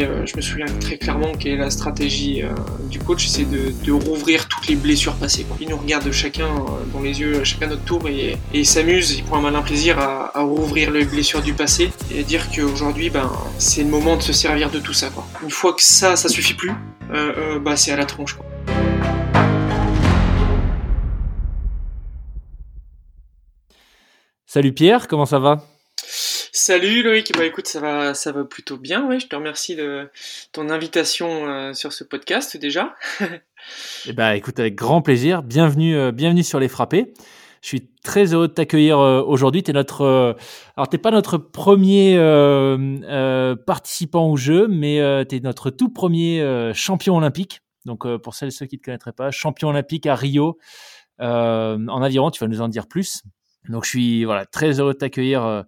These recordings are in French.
Et euh, je me souviens très clairement quelle est la stratégie euh, du coach, c'est de, rouvrir toutes les blessures passées. Il nous regarde chacun dans les yeux, chacun notre tour, et, et il s'amuse, il prend un malin plaisir à, à, rouvrir les blessures du passé et dire qu'aujourd'hui, ben, c'est le moment de se servir de tout ça. Une fois que ça, ça suffit plus, bah, c'est à la tronche. Salut Pierre, comment ça va? Salut Loïc, bah écoute, ça va, ça va plutôt bien, ouais. Je te remercie de ton invitation euh, sur ce podcast déjà. eh bah écoute, avec grand plaisir. Bienvenue, euh, bienvenue sur les frappés. Je suis très heureux de t'accueillir euh, aujourd'hui. T'es notre, euh, alors t'es pas notre premier euh, participant au jeu, mais tu es notre tout premier champion olympique. Donc pour celles et ceux qui ne te connaîtraient pas, champion olympique à Rio en aviron. Tu vas nous en dire plus. Donc je suis voilà très heureux de t'accueillir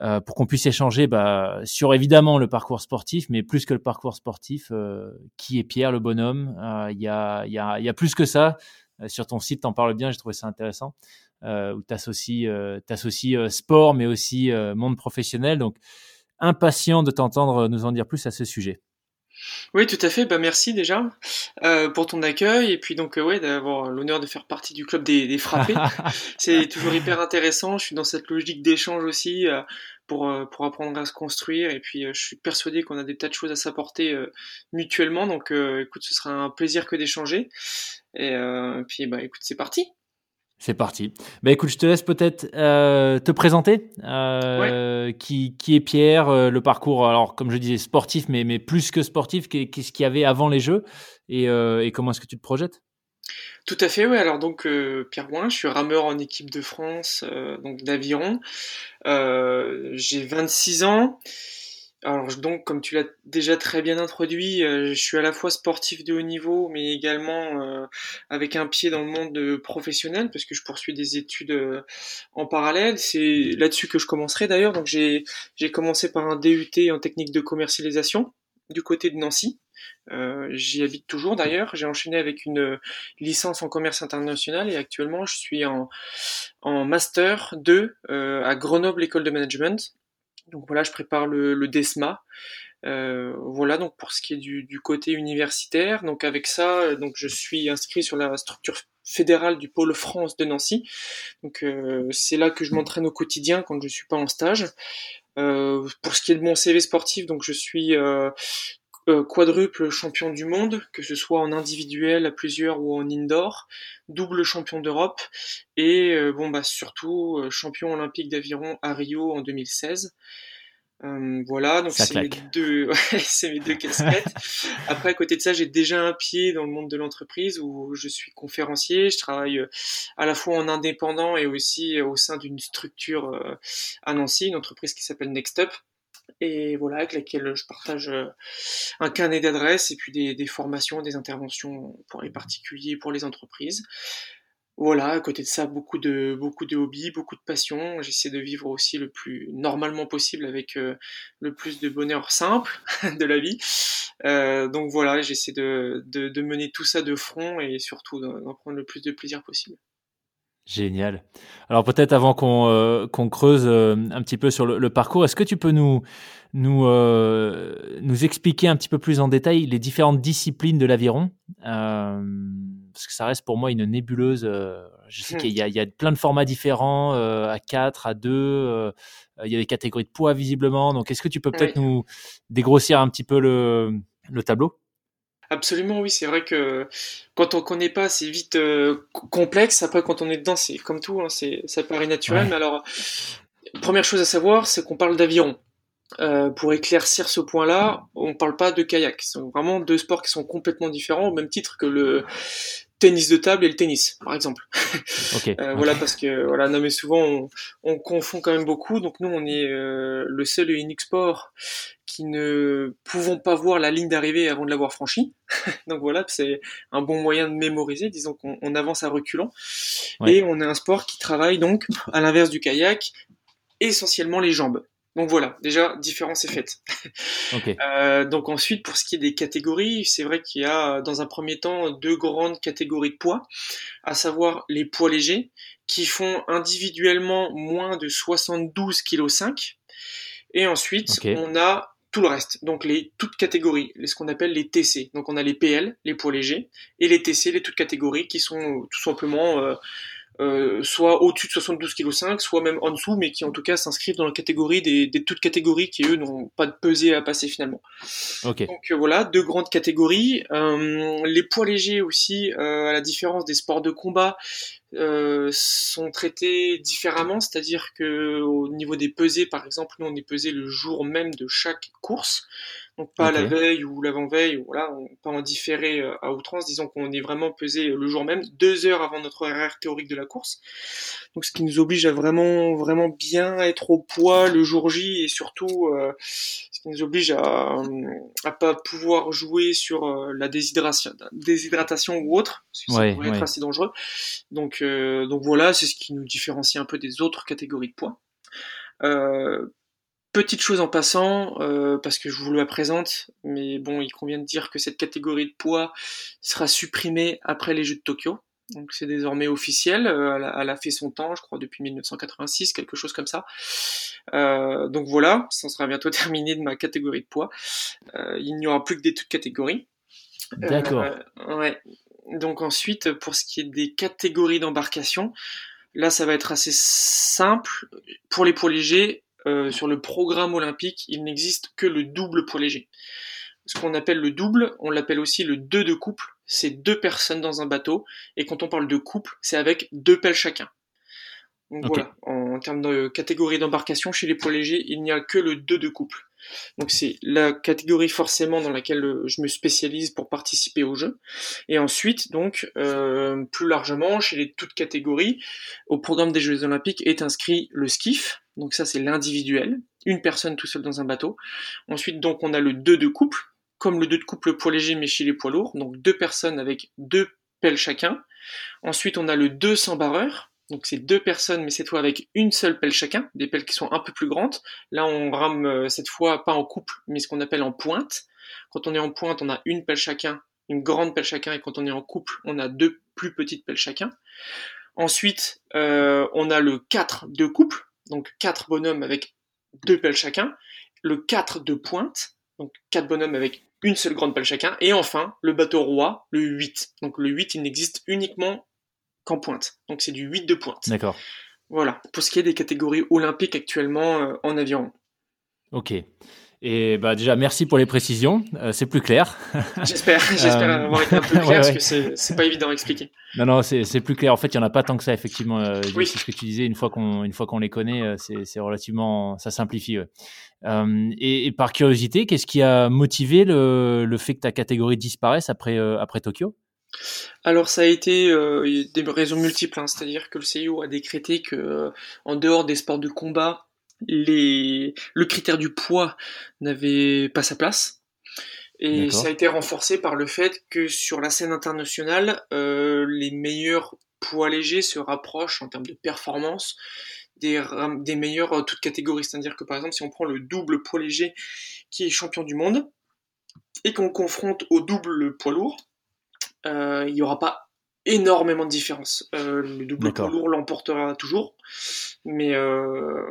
euh, euh, pour qu'on puisse échanger bah, sur évidemment le parcours sportif, mais plus que le parcours sportif, euh, qui est Pierre le bonhomme? Il y a, y, a, y, a, plus que ça. sur ton site, t'en parles bien, j'ai trouvé ça intéressant. où tu associes, sport, mais aussi monde professionnel. Donc impatient de t'entendre nous en dire plus à ce sujet. Oui, tout à fait. Bah, merci déjà euh, pour ton accueil et puis donc euh, ouais d'avoir l'honneur de faire partie du club des, des frappés. c'est toujours hyper intéressant. Je suis dans cette logique d'échange aussi euh, pour euh, pour apprendre à se construire et puis euh, je suis persuadé qu'on a des tas de choses à s'apporter mutuellement. Donc écoute, ce sera un plaisir que d'échanger. Et puis bah écoute, c'est parti. C'est parti. Bah écoute, je te laisse peut-être euh, te présenter. Euh, qui, qui est Pierre euh, Le parcours, alors comme je disais, sportif, mais, mais plus que sportif, qu'est-ce qu'il y avait avant les Jeux et, euh, et comment est-ce que tu te projetes tout à fait, oui. Alors donc euh, Pierre Boin, je suis rameur en équipe de France, donc d'aviron. J'ai 26 ans. Alors donc, comme tu l'as déjà très bien introduit, euh, je suis à la fois sportif de haut niveau, mais également euh, avec un pied dans le monde professionnel, parce que je poursuis des études euh, en parallèle. C'est là-dessus que je commencerai d'ailleurs. Donc j'ai commencé par un DUT en technique de commercialisation du côté de Nancy. J'y habite toujours d'ailleurs. J'ai enchaîné avec une licence en commerce international et actuellement je suis en, en master 2 à Grenoble École de Management donc voilà, je prépare le, le DESMA. Euh, voilà donc pour ce qui est du, côté universitaire. Donc avec ça, donc je suis inscrit sur la structure fédérale du pôle France de Nancy. Donc euh, c'est là que je m'entraîne au quotidien quand je suis pas en stage. Euh, pour ce qui est de mon CV sportif, donc je suis quadruple champion du monde, que ce soit en individuel, à plusieurs ou en indoor, double champion d'Europe et euh, bon bah surtout euh, champion olympique d'aviron à Rio en 2016. voilà, donc c'est mes deux, c'est mes deux casquettes. Après, à côté de ça, j'ai déjà un pied dans le monde de l'entreprise où je suis conférencier. Je travaille à la fois en indépendant et aussi au sein d'une structure à Nancy, une entreprise qui s'appelle Next Up et voilà, avec laquelle je partage euh, un carnet d'adresses et puis des, formations, des interventions pour les particuliers, pour les entreprises. Voilà, à côté de ça, beaucoup de, beaucoup de hobbies, beaucoup de passions. J'essaie de vivre aussi le plus normalement possible avec euh, le plus de bonheur simple de la vie. Euh, donc voilà, j'essaie de, de, mener tout ça de front et surtout d'en prendre le plus de plaisir possible. Génial. Alors peut-être avant qu'on euh, qu'on creuse euh, un petit peu sur le, le parcours, est-ce que tu peux nous nous euh, nous expliquer un petit peu plus en détail les différentes disciplines de l'aviron? Euh, parce que ça reste pour moi une nébuleuse. je sais qu'il y, y, a plein de formats différents à 4, à 2, il y a des catégories de poids visiblement. Donc est-ce que tu peux peut-être oui. nous dégrossir un petit peu le le tableau? Absolument, oui. C'est vrai que quand on connaît pas, c'est vite euh, complexe. Après, quand on est dedans, c'est comme tout, hein, c'est ça paraît naturel. Ouais. Mais alors, première chose à savoir, c'est qu'on parle d'aviron. Euh, pour éclaircir ce point-là, on parle pas de kayak. Ce sont vraiment deux sports qui sont complètement différents, au même titre que le tennis de table et le tennis, par exemple. Okay. euh, voilà, parce que voilà, non mais souvent on, on, confond quand même beaucoup. Donc nous, on est euh, le seul et unique sport qui ne pouvons pas voir la ligne d'arrivée avant de l'avoir franchie. Donc voilà, c'est un bon moyen de mémoriser. Disons qu'on on avance à reculons. Ouais. Et on est un sport qui travaille donc, à l'inverse du kayak, essentiellement les jambes. Donc voilà, déjà, différence est faite. Okay. Euh, donc ensuite, pour ce qui est des catégories, c'est vrai qu'il y a dans un premier temps deux grandes catégories de poids, à savoir les poids légers, qui font individuellement moins de 72 kg. Et ensuite, okay. on a tout le reste. Donc les toutes catégories, ce qu'on appelle les TC. Donc on a les PL, les poids légers, et les TC, les toutes catégories, qui sont tout simplement euh, euh, soit au-dessus de 72 kg 5, soit même en dessous, mais qui en tout cas s'inscrivent dans la catégorie des, des, toutes catégories qui eux n'ont pas de pesée à passer finalement. Ok. Donc euh, voilà, deux grandes catégories. Euh, les poids légers aussi, à la différence des sports de combat, euh, sont traités différemment, c'est-à-dire que au niveau des pesées, par exemple, nous on est pesé le jour même de chaque course donc pas la veille ou l'avant-veille, voilà, on, pas en différé euh, à outrance, disons qu'on est vraiment pesé le jour même, deux heures avant notre horaire théorique de la course. Donc ce qui nous oblige à vraiment vraiment bien être au poids le jour J et surtout euh, ce qui nous oblige à, à pas pouvoir jouer sur euh, la déshydratation, déshydratation ou autre, parce que ça pourrait être assez dangereux. Donc donc voilà, c'est ce qui nous différencie un peu des autres catégories de poids. Euh, Petite chose en passant, euh, parce que je vous la présente, mais bon, il convient de dire que cette catégorie de poids sera supprimée après les Jeux de Tokyo. Donc c'est désormais officiel. Euh, elle, a, fait son temps, je crois, depuis 1986, quelque chose comme ça. Euh, donc voilà, ça sera bientôt terminé de ma catégorie de poids. il n'y aura plus que des toutes catégories. D'accord. ouais. Donc ensuite, pour ce qui est des catégories d'embarcation, là ça va être assez simple. Pour les poids légers, euh, sur le programme olympique, il n'existe que le double poids léger. Ce qu'on appelle le double, on l'appelle aussi le 2 de couple. C'est deux personnes dans un bateau. Et quand on parle de couple, c'est avec deux pelles chacun. Donc voilà, en, termes de catégorie d'embarcation, chez les poids légers, il n'y a que le 2 de couple. Donc c'est la catégorie forcément dans laquelle euh, je me spécialise pour participer au jeu. Et ensuite, donc, euh, plus largement, chez les toutes catégories, au programme des Jeux Olympiques est inscrit le skiff. Donc ça c'est l'individuel, une personne tout seul dans un bateau. Ensuite donc on a le 2 de couple, comme le 2 de couple poids léger mais chez les poids lourds, donc deux personnes avec deux pelles chacun. Ensuite on a le 2 sans barreur, donc c'est deux personnes, mais cette fois avec une seule pelle chacun, des pelles qui sont un peu plus grandes. Là, on rame euh, cette fois pas en couple, mais ce qu'on appelle en pointe. Quand on est en pointe, on a une pelle chacun, une grande pelle chacun, et quand on est en couple, on a deux plus petites pelles chacun. Ensuite, euh, on a le 4 de couple, donc quatre bonhommes avec deux pelles chacun. Le 4 de pointe, donc quatre bonhommes avec une seule grande pelle chacun. Et enfin, le bateau roi, le 8. Donc le 8, il n'existe uniquement qu'en pointe. Donc c'est du 8 de pointe. D'accord. Voilà, pour ce qui est des catégories olympiques actuellement euh, en avion. Ok. Et bah déjà, merci pour les précisions. Euh, c'est plus clair. J'espère, j'espère euh, avoir été un peu clair parce que c'est pas évident à expliquer. Non, non, c'est plus clair. En fait, il y en a pas tant que ça, effectivement. oui. C'est ce que tu disais. Une fois qu'on, une fois qu'on les connaît, c'est relativement, ça simplifie. Et, et, par curiosité, qu'est-ce qui a motivé le, le, fait que ta catégorie disparaisse après, après Tokyo? Alors ça a été euh, des raisons multiples, hein. c'est-à-dire que le CIO a décrété que euh, en dehors des sports de combat, les... le critère du poids n'avait pas sa place. Et ça a été renforcé par le fait que sur la scène internationale, euh, les meilleurs poids légers se rapprochent en termes de performance des, des meilleurs toutes catégories. C'est-à-dire que par exemple, si on prend le double poids léger qui est champion du monde et qu'on confronte au double poids lourd, euh, il n'y aura pas énormément de différence. Euh, le double poids lourd l'emportera toujours, mais euh,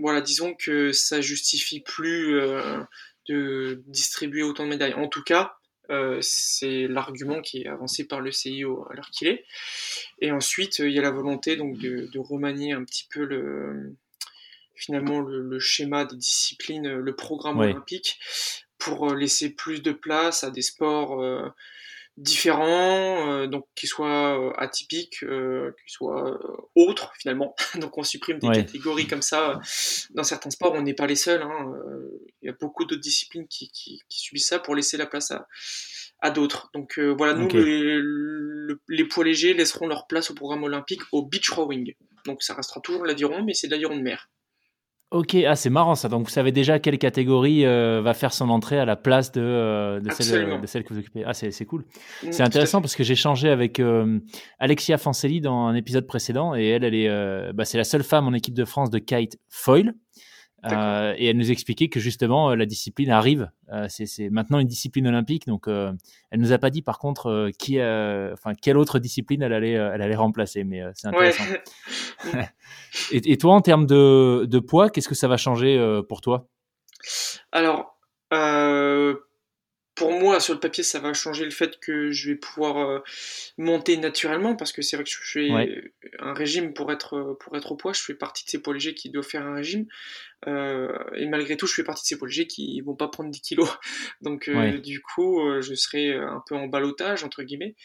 voilà, disons que ça justifie plus de distribuer autant de médailles. En tout cas, c'est l'argument qui est avancé par le CIO à l'heure qu'il est. Et ensuite, il y a la volonté donc de, remanier un petit peu le finalement le, schéma des disciplines, le programme olympique, pour laisser plus de place à des sports différents, euh, donc qui soient euh, atypiques, euh, qui soient autres finalement. donc on supprime des catégories comme ça. Dans certains sports, on n'est pas les seuls. Hein. Il y a beaucoup d'autres disciplines qui, qui, qui, subissent ça pour laisser la place à, à d'autres. Donc voilà, nous, les, les, poids légers laisseront leur place au programme olympique au beach rowing. Donc ça restera toujours l'aviron, mais c'est de l'aviron de mer. Ok, ah, c'est marrant ça. Donc vous savez déjà quelle catégorie euh, va faire son entrée à la place de, euh, de, celle, de celle, que vous occupez. Ah, c'est cool. Mm, c'est intéressant parce que j'ai changé avec euh, Alexia Fancelli dans un épisode précédent et elle, elle est, bah, c'est la seule femme en équipe de France de kite foil. Euh, et elle nous expliquait que justement euh, la discipline arrive. Euh, c'est maintenant une discipline olympique, donc euh, elle nous a pas dit par contre qui, enfin quelle autre discipline elle allait, elle allait remplacer, mais c'est intéressant. Ouais. et, et, toi, en termes de, de poids, qu'est-ce que ça va changer pour toi? Alors, pour moi, sur le papier, ça va changer le fait que je vais pouvoir euh, monter naturellement, parce que c'est vrai que je fais un régime pour être, pour être au poids. Je fais partie de ces poids légers qui doivent faire un régime. Euh, et malgré tout, je fais partie de ces poids légers qui vont pas prendre 10 kilos. Donc, euh, du coup, je serai un peu en balotage, entre guillemets.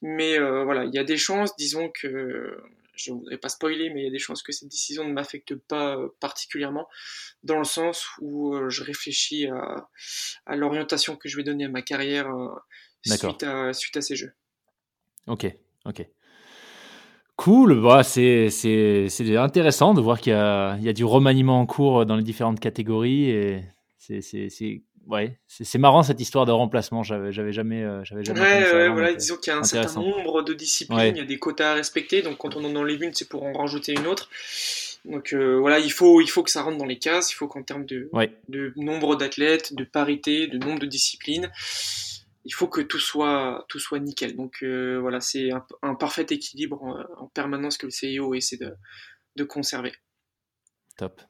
Mais voilà, il y a des chances, disons que je ne voudrais pas spoiler, mais il y a des chances que cette décision ne m'affecte pas euh, particulièrement, dans le sens où euh, je réfléchis à, l'orientation que je vais donner à ma carrière euh, suite à, suite à ces jeux. Ok, ok. Cool, bah, c'est intéressant de voir qu'il y, y, a du remaniement en cours dans les différentes catégories et c'est ouais, c'est marrant cette histoire de remplacement. J'avais, jamais, euh, j'avais jamais. Ouais, ouais voilà, euh, disons qu'il y a un certain nombre de disciplines, il y a des quotas à respecter. Donc quand on en enlève une, c'est pour en rajouter une autre. Donc euh, voilà, il faut, il faut que ça rentre dans les cases. Il faut qu'en termes de, de nombre d'athlètes, de parité, de nombre de disciplines, il faut que tout soit, tout soit nickel. Donc voilà, c'est un, parfait équilibre en, permanence que le CIO essaie de, de conserver. Top.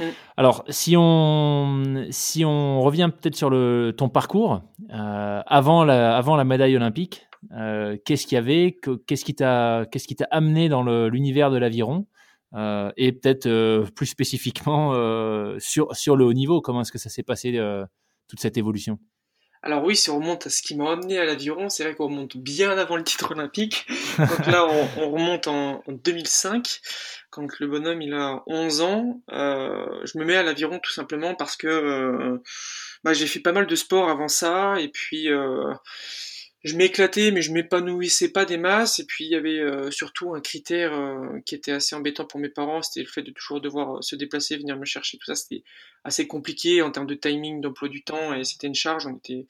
Mm. Alors, si on, si on revient peut-être sur le, ton parcours, euh, avant, la, avant la médaille olympique, euh, qu'est-ce qu'il y avait Qu'est-ce qui t'a amené dans l'univers de l'aviron euh, Et peut-être plus spécifiquement sur, sur le haut niveau, comment est-ce que ça s'est passé toute cette évolution? Alors oui, si on remonte à ce qui m'a amené à l'aviron, c'est vrai qu'on remonte bien avant le titre olympique. Donc là, on, remonte en, 2005, quand le bonhomme il a 11 ans. Euh, je me mets à l'aviron tout simplement parce que euh, bah, j'ai fait pas mal de sport avant ça, et puis euh, je m'éclatais, mais je m'épanouissais pas des masses. Et puis il y avait euh, surtout un critère euh, qui était assez embêtant pour mes parents, c'était le fait de toujours devoir euh, se déplacer, venir me chercher. Tout ça, c'était assez compliqué en termes de timing, d'emploi du temps, et c'était une charge. On était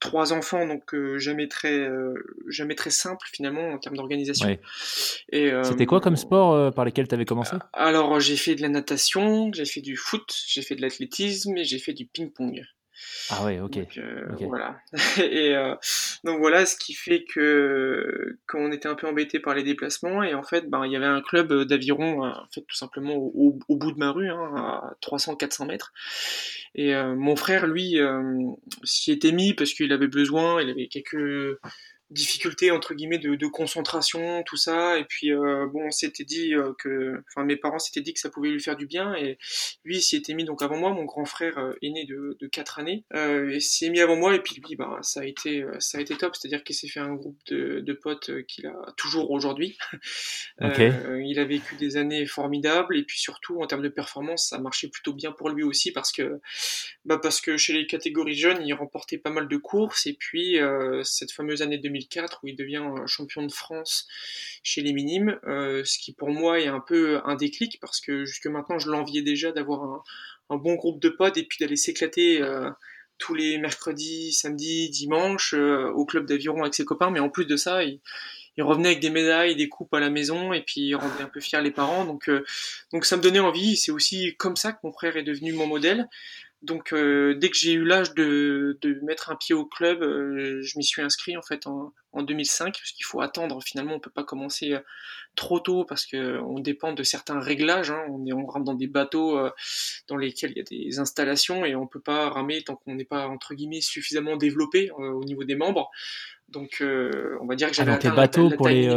trois enfants, donc jamais très, jamais très simple finalement en termes d'organisation. Et c'était quoi comme sport par lesquels tu avais commencé? Alors j'ai fait de la natation, j'ai fait du foot, j'ai fait de l'athlétisme et j'ai fait du ping-pong. Ah ouais, ok. Donc, euh, Voilà. et euh, donc voilà, ce qui fait que qu'on était un peu embêté par les déplacements et en fait, ben il y avait un club d'aviron, en fait tout simplement au, bout de ma rue, hein, à 300-400 mètres. Et euh, mon frère, lui, s'y était mis parce qu'il avait besoin, il avait quelques difficultés entre guillemets de, de, concentration, tout ça. Et puis euh, bon, on s'était dit euh, que, enfin mes parents s'étaient dit que ça pouvait lui faire du bien. Et lui, s'y était mis donc avant moi. Mon grand frère euh, est né de, de 4 années euh, et s'y est mis avant moi. Et puis lui, bah ça a été, ça a été top. C'est-à-dire qu'il s'est fait un groupe de, de potes qu'il a toujours aujourd'hui. il a vécu des années formidables. Et puis surtout en termes de performance, ça marchait plutôt bien pour lui aussi parce que, bah parce que chez les catégories jeunes, il remportait pas mal de courses. Et puis cette fameuse année 2000 où il devient euh, champion de France chez les minimes, euh, ce qui pour moi est un peu un déclic parce que jusque maintenant je l'enviais déjà d'avoir un, bon groupe de potes et puis d'aller s'éclater euh, tous les mercredis, samedis, dimanches au club d'aviron avec ses copains, mais en plus de ça, il, revenait avec des médailles, des coupes à la maison, et puis il rendait un peu fier les parents. Donc ça me donnait envie. C'est aussi comme ça que mon frère est devenu mon modèle. Donc euh, dès que j'ai eu l'âge de, de, mettre un pied au club, euh, je m'y suis inscrit en fait en, en 2005 parce qu'il faut attendre. Finalement, on peut pas commencer euh, trop tôt parce que on dépend de certains réglages. Hein. On est on rentre dans des bateaux dans lesquels il y a des installations et on peut pas ramer tant qu'on n'est pas entre guillemets suffisamment développé au niveau des membres. Donc on va dire que j'avais atteint bateaux pour les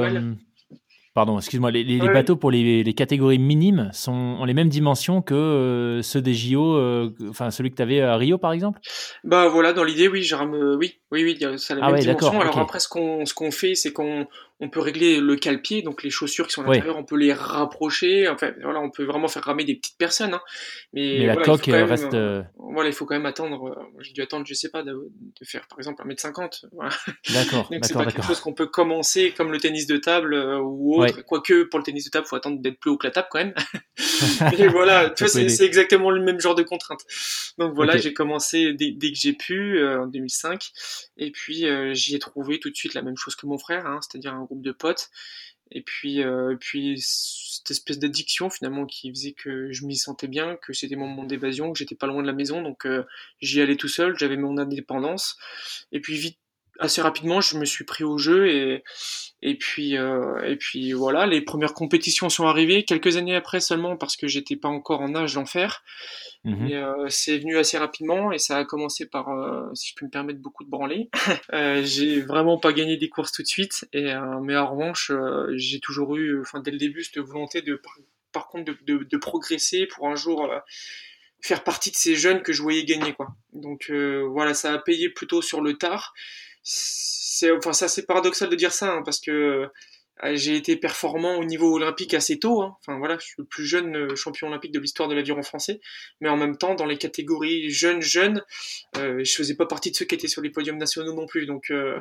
Pardon, excuse-moi, les, bateaux pour les, catégories minimes sont, ont les mêmes dimensions que euh, ceux des JO, euh, enfin celui que tu avais à Rio par exemple? Bah voilà, dans l'idée, oui, genre, oui, oui, oui, ça a la ah même dimension. Alors après, ce qu'on ce qu'on fait, c'est qu'on on peut régler le cale-pied, donc les chaussures qui sont à l'intérieur, on peut les rapprocher. Enfin, voilà, on peut vraiment faire ramer des petites personnes. Hein. Mais, la coque reste. Euh, euh, voilà, il faut quand même attendre. Euh, j'ai dû attendre, je sais pas, de, faire par exemple 1m50. Voilà. D'accord. donc c'est pas quelque chose qu'on peut commencer comme le tennis de table ou autre. Quoique pour le tennis de table, il faut attendre d'être plus haut que la table quand même. Mais voilà, tu vois, c'est exactement le même genre de contrainte. Donc voilà, j'ai commencé dès, que j'ai pu en 2005. Et puis j'y ai trouvé tout de suite la même chose que mon frère, hein, c'est-à-dire un groupe de potes. Et puis, euh, puis cette espèce d'addiction finalement qui faisait que je m'y sentais bien, que c'était mon moment d'évasion, que j'étais pas loin de la maison, donc euh, j'y allais tout seul, j'avais mon indépendance. Et puis vite assez rapidement, je me suis pris au jeu et et puis et puis voilà, les premières compétitions sont arrivées quelques années après seulement parce que j'étais pas encore en âge d'en faire. Mmh c'est venu assez rapidement et ça a commencé par, si je peux me permettre, beaucoup de branler. j'ai vraiment pas gagné des courses tout de suite, et, mais en revanche, j'ai toujours eu, enfin dès le début, cette volonté de, par contre, de, de, progresser pour un jour faire partie de ces jeunes que je voyais gagner, quoi. Donc voilà, ça a payé plutôt sur le tard. C'est, enfin, c'est assez paradoxal de dire ça, hein, parce que euh, j'ai été performant au niveau olympique assez tôt. Hein. Enfin voilà, je suis le plus jeune euh, champion olympique de l'histoire de l'aviron français. Mais en même temps, dans les catégories jeunes jeunes, euh, je faisais pas partie de ceux qui étaient sur les podiums nationaux non plus. Donc euh,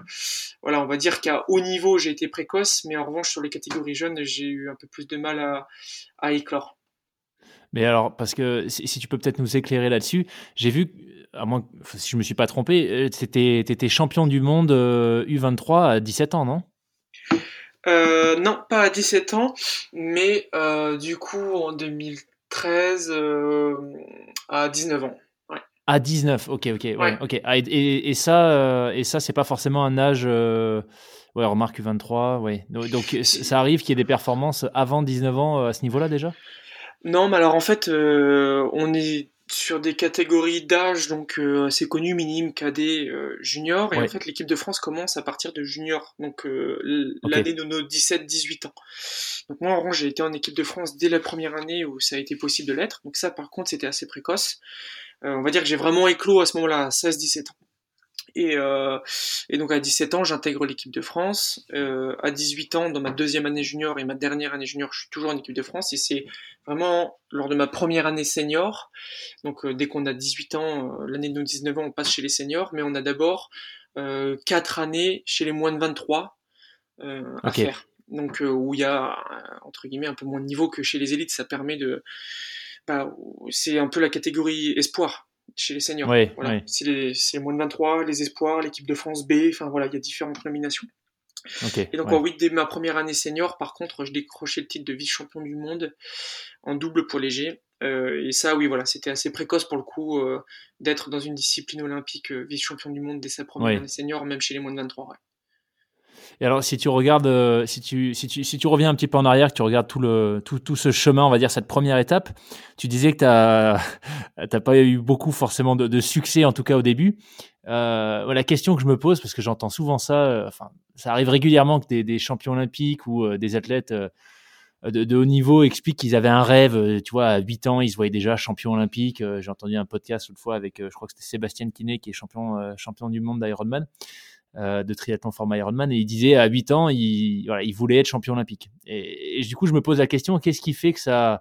voilà, on va dire qu'à haut niveau, j'ai été précoce, mais en revanche sur les catégories jeunes, j'ai eu un peu plus de mal à, à éclore. Mais alors, parce que si, tu peux peut-être nous éclairer là-dessus, j'ai vu, à moins si je me suis pas trompé, tu étais, champion du monde U23 à 17 ans, non? Euh, non, pas à 17 ans, mais euh, du coup en 2013 euh, à 19 ans. Ouais. À 19, ok, ok, ouais, ok. Ah, et, et, ça, et ça, c'est pas forcément un âge. Ouais, remarque 23, ouais. Donc, ça arrive qu'il y ait des performances avant 19 ans à ce niveau-là déjà? Non, mais alors en fait, on est sur des catégories d'âge donc euh, assez connues, minime, cadet, euh, junior. Et en fait, l'équipe de France commence à partir de junior, donc euh, l'année de nos 17-18 ans. Donc moi, en j'ai été en équipe de France dès la première année où ça a été possible de l'être. Donc ça, par contre, c'était assez précoce. on va dire que j'ai vraiment éclos à ce moment-là, à 16-17 ans. Et, euh, et, donc à 17 ans, j'intègre l'équipe de France. Euh, à 18 ans, dans ma deuxième année junior et ma dernière année junior, je suis toujours en équipe de France. Et c'est vraiment lors de ma première année senior. Donc euh, dès qu'on a 18 ans, euh, l'année de nos 19 ans, on passe chez les seniors. Mais on a d'abord euh, 4 années chez les moins de 23 euh, à faire. Donc où il y a entre guillemets un peu moins de niveau que chez les élites. Ça permet de... Bah, c'est un peu la catégorie espoir chez les seniors. voilà. C'est les, les, moins de 23, les espoirs, l'équipe de France B, enfin voilà, il y a différentes nominations. et donc, oui, dès ma première année senior, par contre, je décrochais le titre de vice-champion du monde en double poids léger. Euh, et ça, oui, voilà, c'était assez précoce pour le coup euh, d'être dans une discipline olympique euh, vice-champion du monde dès sa première année senior, même chez les moins de 23. Et alors, si tu regardes, euh, si tu, si tu, si tu reviens un petit peu en arrière, que tu regardes tout le, tout, tout ce chemin, on va dire cette première étape, tu disais que tu n'as pas eu beaucoup forcément de, succès, en tout cas au début. Euh, la question que je me pose, parce que j'entends souvent ça, euh, enfin, ça arrive régulièrement que des, champions olympiques ou des athlètes de, de, haut niveau expliquent qu'ils avaient un rêve. Tu vois, à 8 ans, ils se voyaient déjà champion olympique. J'ai entendu un podcast une fois avec, je crois que c'était Sébastien Kiné, qui est champion, champion du monde d'Ironman. Euh, de triathlon format Ironman et il disait à 8 ans, il, voilà, il voulait être champion olympique. Et, du coup, je me pose la question, qu'est-ce qui fait que ça,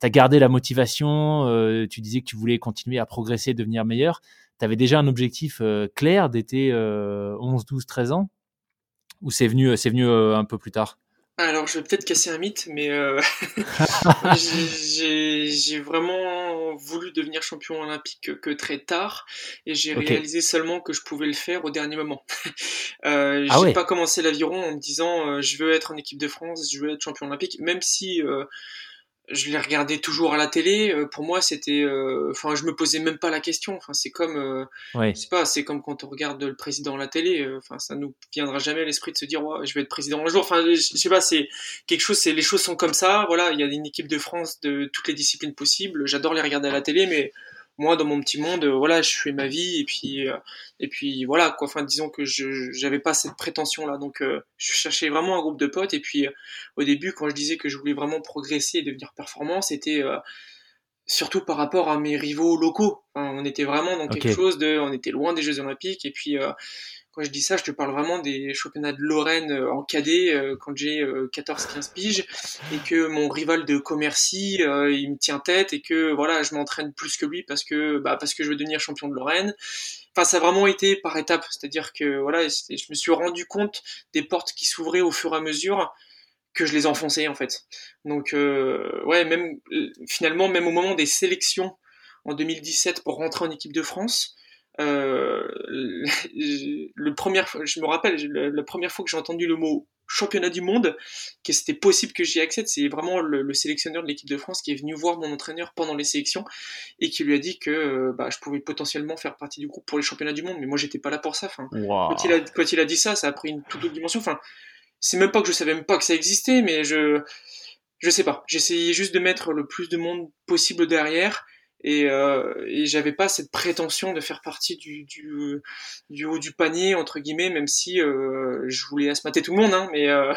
t'as gardé la motivation euh, Tu disais que tu voulais continuer à progresser, devenir meilleur. Tu avais déjà un objectif euh, clair d'été 11, 12, 13 ans? Ou c'est venu, c'est venu un peu plus tard? Alors, je vais peut-être casser un mythe, mais euh, j'ai vraiment voulu devenir champion olympique que, très tard, et j'ai réalisé seulement que je pouvais le faire au dernier moment. euh, ah j'ai pas commencé l'aviron en me disant euh, je veux être en équipe de France, je veux être champion olympique, même si euh, je les regardais toujours à la télé. Euh, pour moi, c'était, euh, enfin, je me posais même pas la question. Enfin, c'est comme, euh, ouais. c'est pas, c'est comme quand on regarde le président à la télé. Enfin, ça nous viendra jamais à l'esprit de se dire, ouais, je vais être président un jour. Enfin, je, sais pas, c'est quelque chose. C'est les choses sont comme ça. Voilà, il y a une équipe de France de toutes les disciplines possibles. J'adore les regarder à la télé, mais moi dans mon petit monde voilà je fais ma vie et puis euh, et puis voilà quoi. Enfin disons que je j'avais pas cette prétention là donc euh, je cherchais vraiment un groupe de potes et puis euh, au début quand je disais que je voulais vraiment progresser et devenir performant c'était surtout par rapport à mes rivaux locaux. On était vraiment dans quelque chose de on était loin des Jeux Olympiques et puis quand je dis ça, je te parle vraiment des championnats de Lorraine euh, en cadet euh, quand j'ai 14-15 euh, piges et que mon rival de Commercy, il me tient tête et que voilà, je m'entraîne plus que lui parce que bah, parce que je veux devenir champion de Lorraine. Enfin, ça a vraiment été par étapes, c'est-à-dire que voilà, je me suis rendu compte des portes qui s'ouvraient au fur et à mesure que je les enfonçais en fait. Donc ouais, même finalement même au moment des sélections en 2017 pour rentrer en équipe de France, euh, le premier, je me rappelle, la première fois que j'ai entendu le mot championnat du monde que c'était possible que j'y accède. C'est vraiment le, sélectionneur de l'équipe de France qui est venu voir mon entraîneur pendant les sélections et qui lui a dit que euh, bah, je pouvais potentiellement faire partie du groupe pour les championnats du monde. Mais moi, j'étais pas là pour ça. Enfin, quand, il a, quand il a dit ça, ça a pris une toute autre dimension. Enfin, c'est même pas que je savais même pas que ça existait, mais je, je sais pas. J'essayais juste de mettre le plus de monde possible derrière et, euh, et j'avais pas cette prétention de faire partie du, du, haut du panier entre guillemets même si euh, je voulais asmater tout le monde hein, mais euh,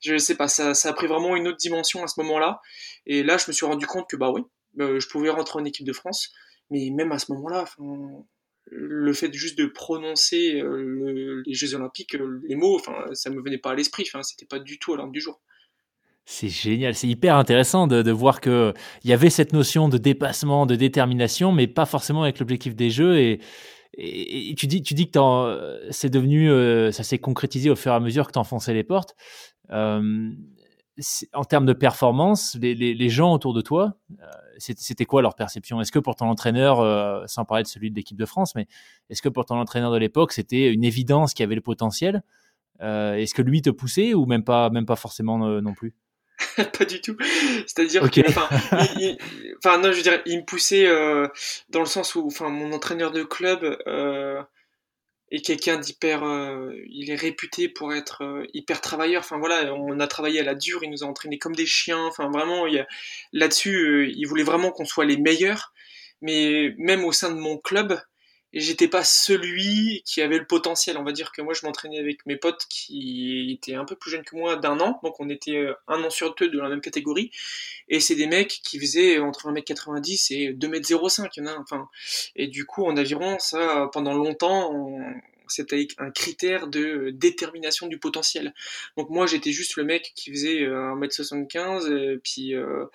je sais pas ça, ça a pris vraiment une autre dimension à ce moment-là. Et là je me suis rendu compte que bah oui euh, je pouvais rentrer en équipe de France mais même à ce moment-là le fait juste de prononcer euh, les Jeux Olympiques les mots enfin ça me venait pas à l'esprit enfin c'était pas du tout à l'ordre du jour c'est génial, c'est hyper intéressant de, de voir qu'il y avait cette notion de dépassement, de détermination, mais pas forcément avec l'objectif des jeux. Et, tu dis, tu dis que c'est devenu, euh, ça s'est concrétisé au fur et à mesure que tu enfonçais les portes. Euh, en termes de performance, les, les, les, gens autour de toi, euh, c'était quoi leur perception? Est-ce que pour ton entraîneur, euh, sans parler de celui de l'équipe de France, mais est-ce que pour ton entraîneur de l'époque, c'était une évidence qu'il y avait le potentiel? Euh, Est-ce que lui te poussait ou même pas, même pas forcément non plus? pas du tout. C'est-à-dire enfin, non, je veux dire, il me poussait euh, dans le sens où, enfin, mon entraîneur de club euh, est quelqu'un d'hyper, euh, il est réputé pour être euh, hyper travailleur. Enfin voilà, on a travaillé à la dure, il nous a entraînés comme des chiens. Enfin vraiment, là-dessus, il voulait vraiment qu'on soit les meilleurs. Mais même au sein de mon club, et j'étais pas celui qui avait le potentiel. On va dire que moi, je m'entraînais avec mes potes qui étaient un peu plus jeunes que moi d'un an, donc on était euh, un an sur deux de la même catégorie, et c'est des mecs qui faisaient entre 1m90 et 2m05, il y en a, enfin, et du coup, en aviron, ça, pendant longtemps, on, c'était un critère de détermination du potentiel. Donc moi j'étais juste le mec qui faisait 1m75 euh, et puis euh,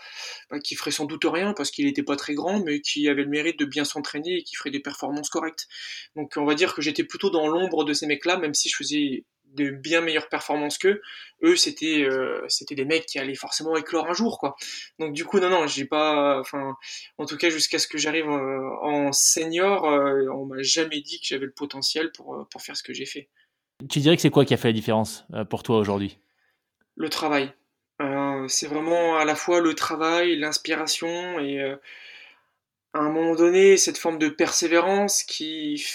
bah, qui ferait sans doute rien parce qu'il n'était pas très grand mais qui avait le mérite de bien s'entraîner et qui ferait des performances correctes. Donc on va dire que j'étais plutôt dans l'ombre de ces mecs-là même si je faisais de bien meilleures performances qu'eux. Eux, c'était euh, c'était des mecs qui allaient forcément éclore un jour, quoi. Donc du coup, non, non, j'ai pas, enfin, en tout cas, jusqu'à ce que j'arrive euh, en senior, euh, on m'a jamais dit que j'avais le potentiel pour pour faire ce que j'ai fait. Tu dirais que c'est quoi qui a fait la différence pour toi aujourd'hui? Le travail. c'est vraiment à la fois le travail, l'inspiration et à un moment donné cette forme de persévérance qui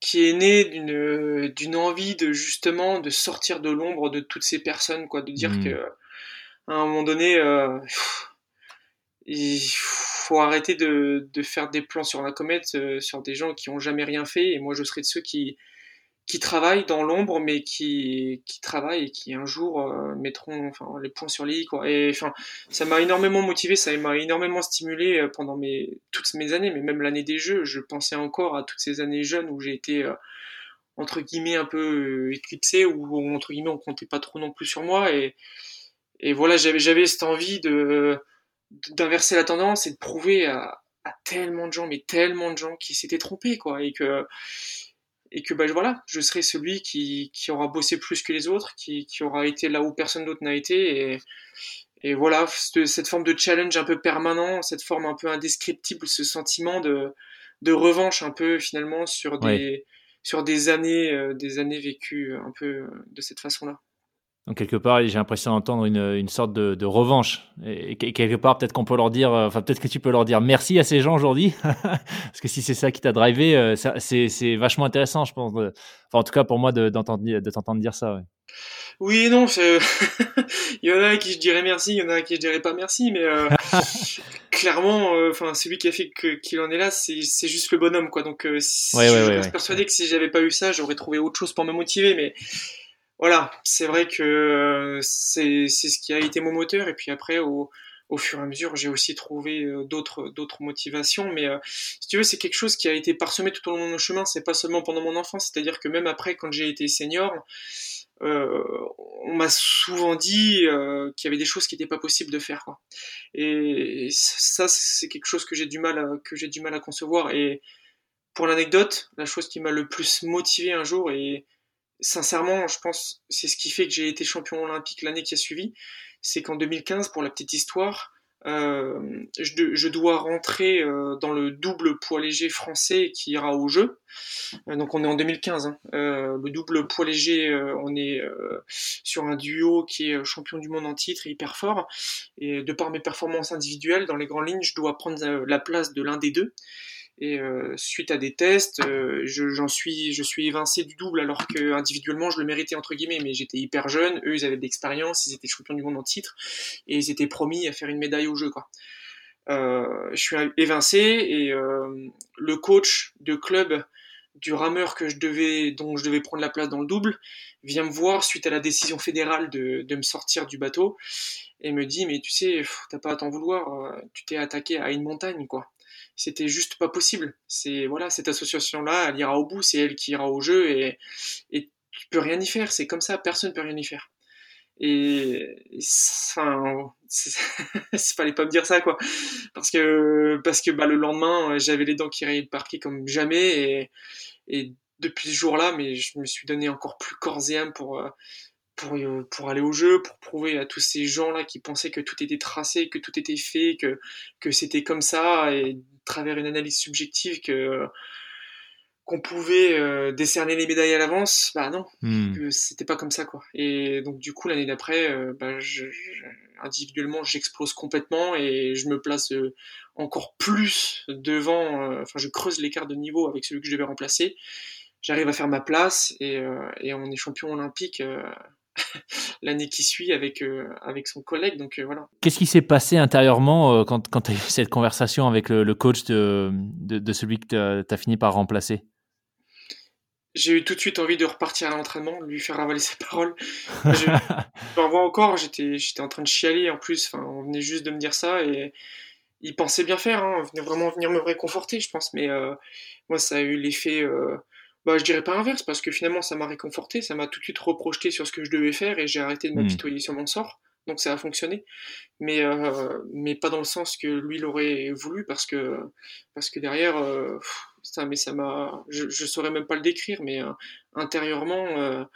qui est né d'une d'une envie de justement de sortir de l'ombre de toutes ces personnes quoi de dire mmh. que à un moment donné euh, il faut arrêter de, de faire des plans sur la comète euh, sur des gens qui ont jamais rien fait et moi je serai de ceux qui qui travaillent dans l'ombre, mais qui, qui travaillent et qui un jour euh, mettront enfin, les points sur les i. Quoi. Et enfin, ça m'a énormément motivé, ça m'a énormément stimulé euh, pendant mes, toutes mes années, mais même l'année des Jeux, je pensais encore à toutes ces années jeunes où j'ai été euh, entre guillemets un peu éclipsé, ou entre guillemets on comptait pas trop non plus sur moi. Et, et voilà, j'avais, j'avais cette envie de d'inverser la tendance et de prouver à, à tellement de gens, mais tellement de gens qui s'étaient trompés, quoi, et que et que bah, voilà, je serai celui qui, qui aura bossé plus que les autres, qui, qui aura été là où personne d'autre n'a été. Et, et voilà, cette forme de challenge un peu permanent, cette forme un peu indescriptible, ce sentiment de, de revanche un peu finalement sur des, sur des années, euh, des années vécues un peu de cette façon-là. Donc quelque part, j'ai l'impression d'entendre une, une, sorte de, de revanche. Et, quelque part, peut-être qu'on peut leur dire, euh, enfin peut-être que tu peux leur dire merci à ces gens aujourd'hui, parce que si c'est ça qui t'a drivé, euh, c'est vachement intéressant, je pense. Enfin, en tout cas, pour moi, de, t'entendre dire ça. Ouais. Oui et non, il y en a à qui je dirais merci, il y en a à qui je dirais pas merci, mais euh, clairement, enfin celui qui a fait qu'il en est là, c'est juste le bonhomme, quoi. Donc, si ouais, ouais, je suis persuadé que si j'avais pas eu ça, j'aurais trouvé autre chose pour me motiver, mais voilà, c'est vrai que euh, c'est ce qui a été mon moteur. Et puis après, au, au fur et à mesure, j'ai aussi trouvé euh, d'autres d'autres motivations. Mais euh, si tu veux, c'est quelque chose qui a été parsemé tout au long de mon chemin. C'est pas seulement pendant mon enfance. C'est-à-dire que même après, quand j'ai été senior, euh, on m'a souvent dit euh, qu'il y avait des choses qui n'étaient pas possibles de faire. Quoi. Et ça, c'est quelque chose que j'ai du mal à, que j'ai du mal à concevoir. Et pour l'anecdote, la chose qui m'a le plus motivé un jour et sincèrement, je pense c'est ce qui fait que j'ai été champion olympique l'année qui a suivi. C'est qu'en 2015, pour la petite histoire, euh, je, dois rentrer euh, dans le double poids léger français qui ira au jeu. Euh, donc on est en 2015. Hein. le double poids léger, on est sur un duo qui est champion du monde en titre et hyper fort. Et de par mes performances individuelles, dans les grandes lignes, je dois prendre la place de l'un des deux. Et euh, suite à des tests, euh, j'en suis, je suis évincé du double alors que individuellement je le méritais entre guillemets, mais j'étais hyper jeune. Eux, ils avaient de l'expérience, ils étaient champions du monde en titre et ils étaient promis à faire une médaille au jeu, quoi. Euh, je suis évincé et le coach de club du rameur que je devais, dont je devais prendre la place dans le double, vient me voir suite à la décision fédérale de, de me sortir du bateau et me dit mais tu sais, t'as pas à t'en vouloir, tu t'es attaqué à une montagne quoi c'était juste pas possible. C'est voilà, cette association-là, elle ira au bout, c'est elle qui ira au jeu et, et tu peux rien y faire. C'est comme ça, personne peut rien y faire. Et enfin, c'est fallait pas me dire ça quoi, parce que parce que bah le lendemain j'avais les dents qui rayaient le parquet comme jamais et, et depuis ce jour-là, mais je me suis donné encore plus corps et âme pour pour, pour aller au jeu, pour prouver à tous ces gens-là qui pensaient que tout était tracé, que tout était fait, que, que c'était comme ça, et travers une analyse subjective que qu'on pouvait euh, décerner les médailles à l'avance, bah non, que c'était pas comme ça quoi. Et donc du coup l'année d'après, euh, bah, je, individuellement j'explose complètement et je me place euh, encore plus devant, enfin je creuse l'écart de niveau avec celui que je devais remplacer. J'arrive à faire ma place et, et on est champion olympique l'année qui suit avec, euh, avec son collègue. Donc euh, voilà. Qu'est-ce qui s'est passé intérieurement euh, quand, quand tu as eu cette conversation avec le, coach de, de, celui que tu as, fini par remplacer? J'ai eu tout de suite envie de repartir à l'entraînement, lui faire avaler ses paroles. Je, je revois encore, j'étais, j'étais en train de chialer en plus, enfin, on venait juste de me dire ça et il pensait bien faire, hein, vraiment venir me réconforter, je pense, mais moi ça a eu l'effet bah, je dirais pas inverse, parce que finalement, ça m'a réconforté, ça m'a tout de suite reprojeté sur ce que je devais faire et j'ai arrêté de hmm. m'apitoyer sur mon sort. Donc ça a fonctionné, mais euh, mais pas dans le sens que lui l'aurait voulu, parce que parce que derrière, euh, ça, mais ça m'a, je, je saurais même pas le décrire, mais euh, intérieurement,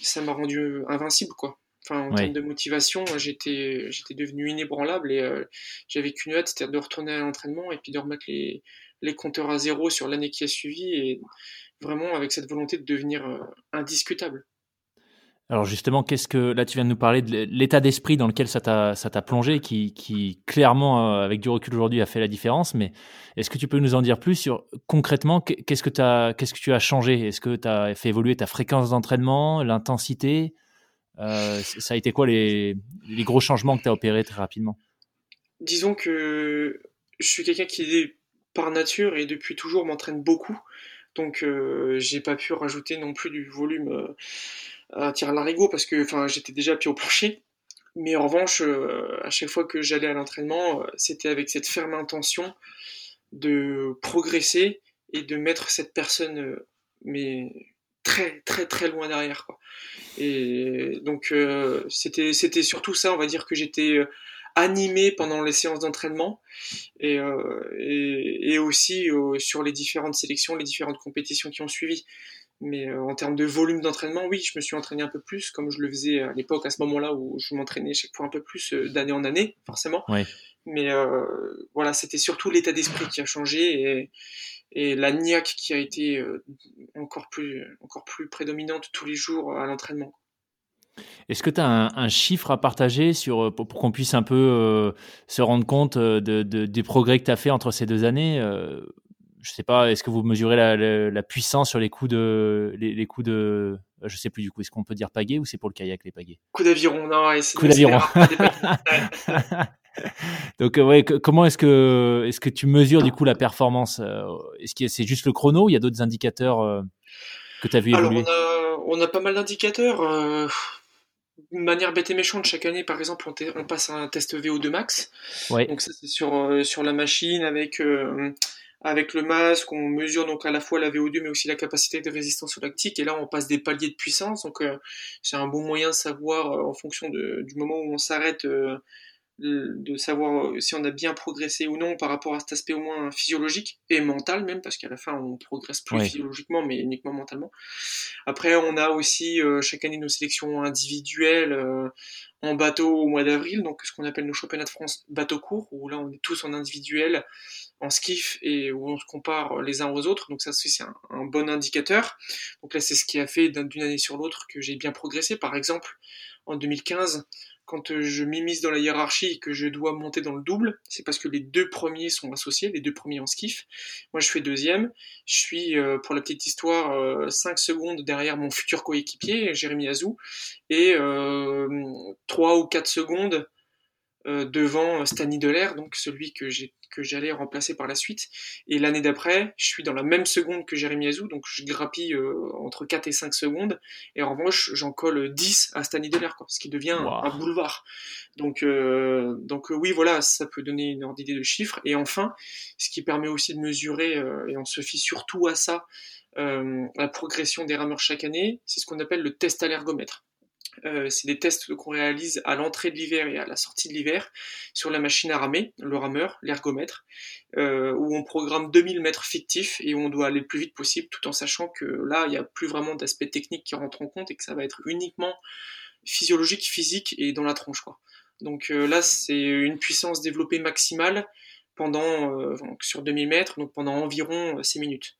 ça m'a rendu invincible, quoi. Enfin, en termes de motivation, j'étais j'étais devenu inébranlable et j'avais qu'une hâte, c'était de retourner à l'entraînement et puis de remettre les les compteurs à zéro sur l'année qui a suivi et vraiment avec cette volonté de devenir euh, indiscutable. Alors justement, qu'est-ce que là tu viens de nous parler de l'état d'esprit dans lequel ça t'a plongé, qui, qui clairement euh, avec du recul aujourd'hui a fait la différence. Mais est-ce que tu peux nous en dire plus sur concrètement qu'est-ce que qu'est-ce que tu as changé? Est-ce que tu as fait évoluer ta fréquence d'entraînement, l'intensité? Euh, Ça a été quoi les, les gros changements que tu as opérés très rapidement? Disons que je suis quelqu'un qui est par nature et depuis toujours m'entraîne beaucoup. Donc euh, j'ai pas pu rajouter non plus du volume euh, à tir l'arigot parce que j'étais déjà pied au plancher. Mais en revanche, euh, à chaque fois que j'allais à l'entraînement, c'était avec cette ferme intention de progresser et de mettre cette personne très très très loin derrière. Et donc c'était surtout ça, on va dire que j'étais animé pendant les séances d'entraînement et, euh, et, aussi euh, sur les différentes sélections, les différentes compétitions qui ont suivi. Mais euh, en termes de volume d'entraînement, oui, je me suis entraîné un peu plus, comme je le faisais à l'époque, à ce moment-là où je m'entraînais chaque fois un peu plus d'année en année, forcément. Mais voilà, c'était surtout l'état d'esprit qui a changé et, et la niaque qui a été encore plus, encore plus prédominante tous les jours à l'entraînement. Est-ce que tu as un, chiffre à partager sur, euh, pour, qu'on puisse un peu euh, se rendre compte euh, de, des progrès que tu as fait entre ces deux années Je sais pas, est-ce que vous mesurez la, puissance sur les coups de. Les, coups de je sais plus du coup, est-ce qu'on peut dire pagaie ou c'est pour le kayak les pagaies Coup d'aviron, non. Coup d'aviron. Donc ouais, comment est-ce que est-ce que tu mesures du coup la performance Est-ce que c'est juste le chrono ou il y a d'autres indicateurs que tu as vu évoluer? Alors on a, on a pas mal d'indicateurs de manière bête et méchante, chaque année, par exemple, on, passe un test VO2 max. Donc ça, c'est sur, euh, sur la machine avec, euh, avec le masque, on mesure donc à la fois la VO2 mais aussi la capacité de résistance au lactique. Et là, on passe des paliers de puissance. Donc euh, c'est un bon moyen de savoir en fonction de, du moment où on s'arrête de savoir si on a bien progressé ou non par rapport à cet aspect au moins physiologique et mental même, parce qu'à la fin on progresse plus physiologiquement mais uniquement mentalement. Après on a aussi chaque année nos sélections individuelles en bateau au mois d'avril, donc ce qu'on appelle nos championnats de France bateau court, où là on est tous en individuel, en skiff et où on se compare les uns aux autres, donc ça c'est un, un, bon indicateur. Donc là c'est ce qui a fait d'une année sur l'autre que j'ai bien progressé. Par exemple, en 2015, quand euh, je m'immisce dans la hiérarchie et que je dois monter dans le double, c'est parce que les deux premiers sont associés, les deux premiers en skiff. Moi, je fais deuxième. Je suis, euh, pour la petite histoire, 5 euh, secondes derrière mon futur coéquipier, Jérémy Azou, et 3 ou 4 secondes devant Stani Delair, donc celui que j'ai que j'allais remplacer par la suite. Et l'année d'après, je suis dans la même seconde que Jérémy Azou, donc je grappille euh, entre 4 et 5 secondes. Et en revanche, j'en colle 10 à Stani Delair, quoi, ce qui devient un boulevard. Donc, euh, donc euh, oui, voilà, ça peut donner une ordre d'idée de chiffres. Et enfin, ce qui permet aussi de mesurer, et on se fie surtout à ça, la progression des rameurs chaque année, c'est ce qu'on appelle le test à l'ergomètre. Euh, c'est des tests qu'on réalise à l'entrée de l'hiver et à la sortie de l'hiver sur la machine à ramer, le rameur, l'ergomètre, euh, où on programme 2000 mètres fictifs et où on doit aller le plus vite possible tout en sachant que là, il n'y a plus vraiment d'aspect technique qui rentre en compte et que ça va être uniquement physiologique, physique et dans la tronche. Donc euh, là, c'est une puissance développée maximale pendant, sur 2000 mètres, donc pendant environ 6 minutes.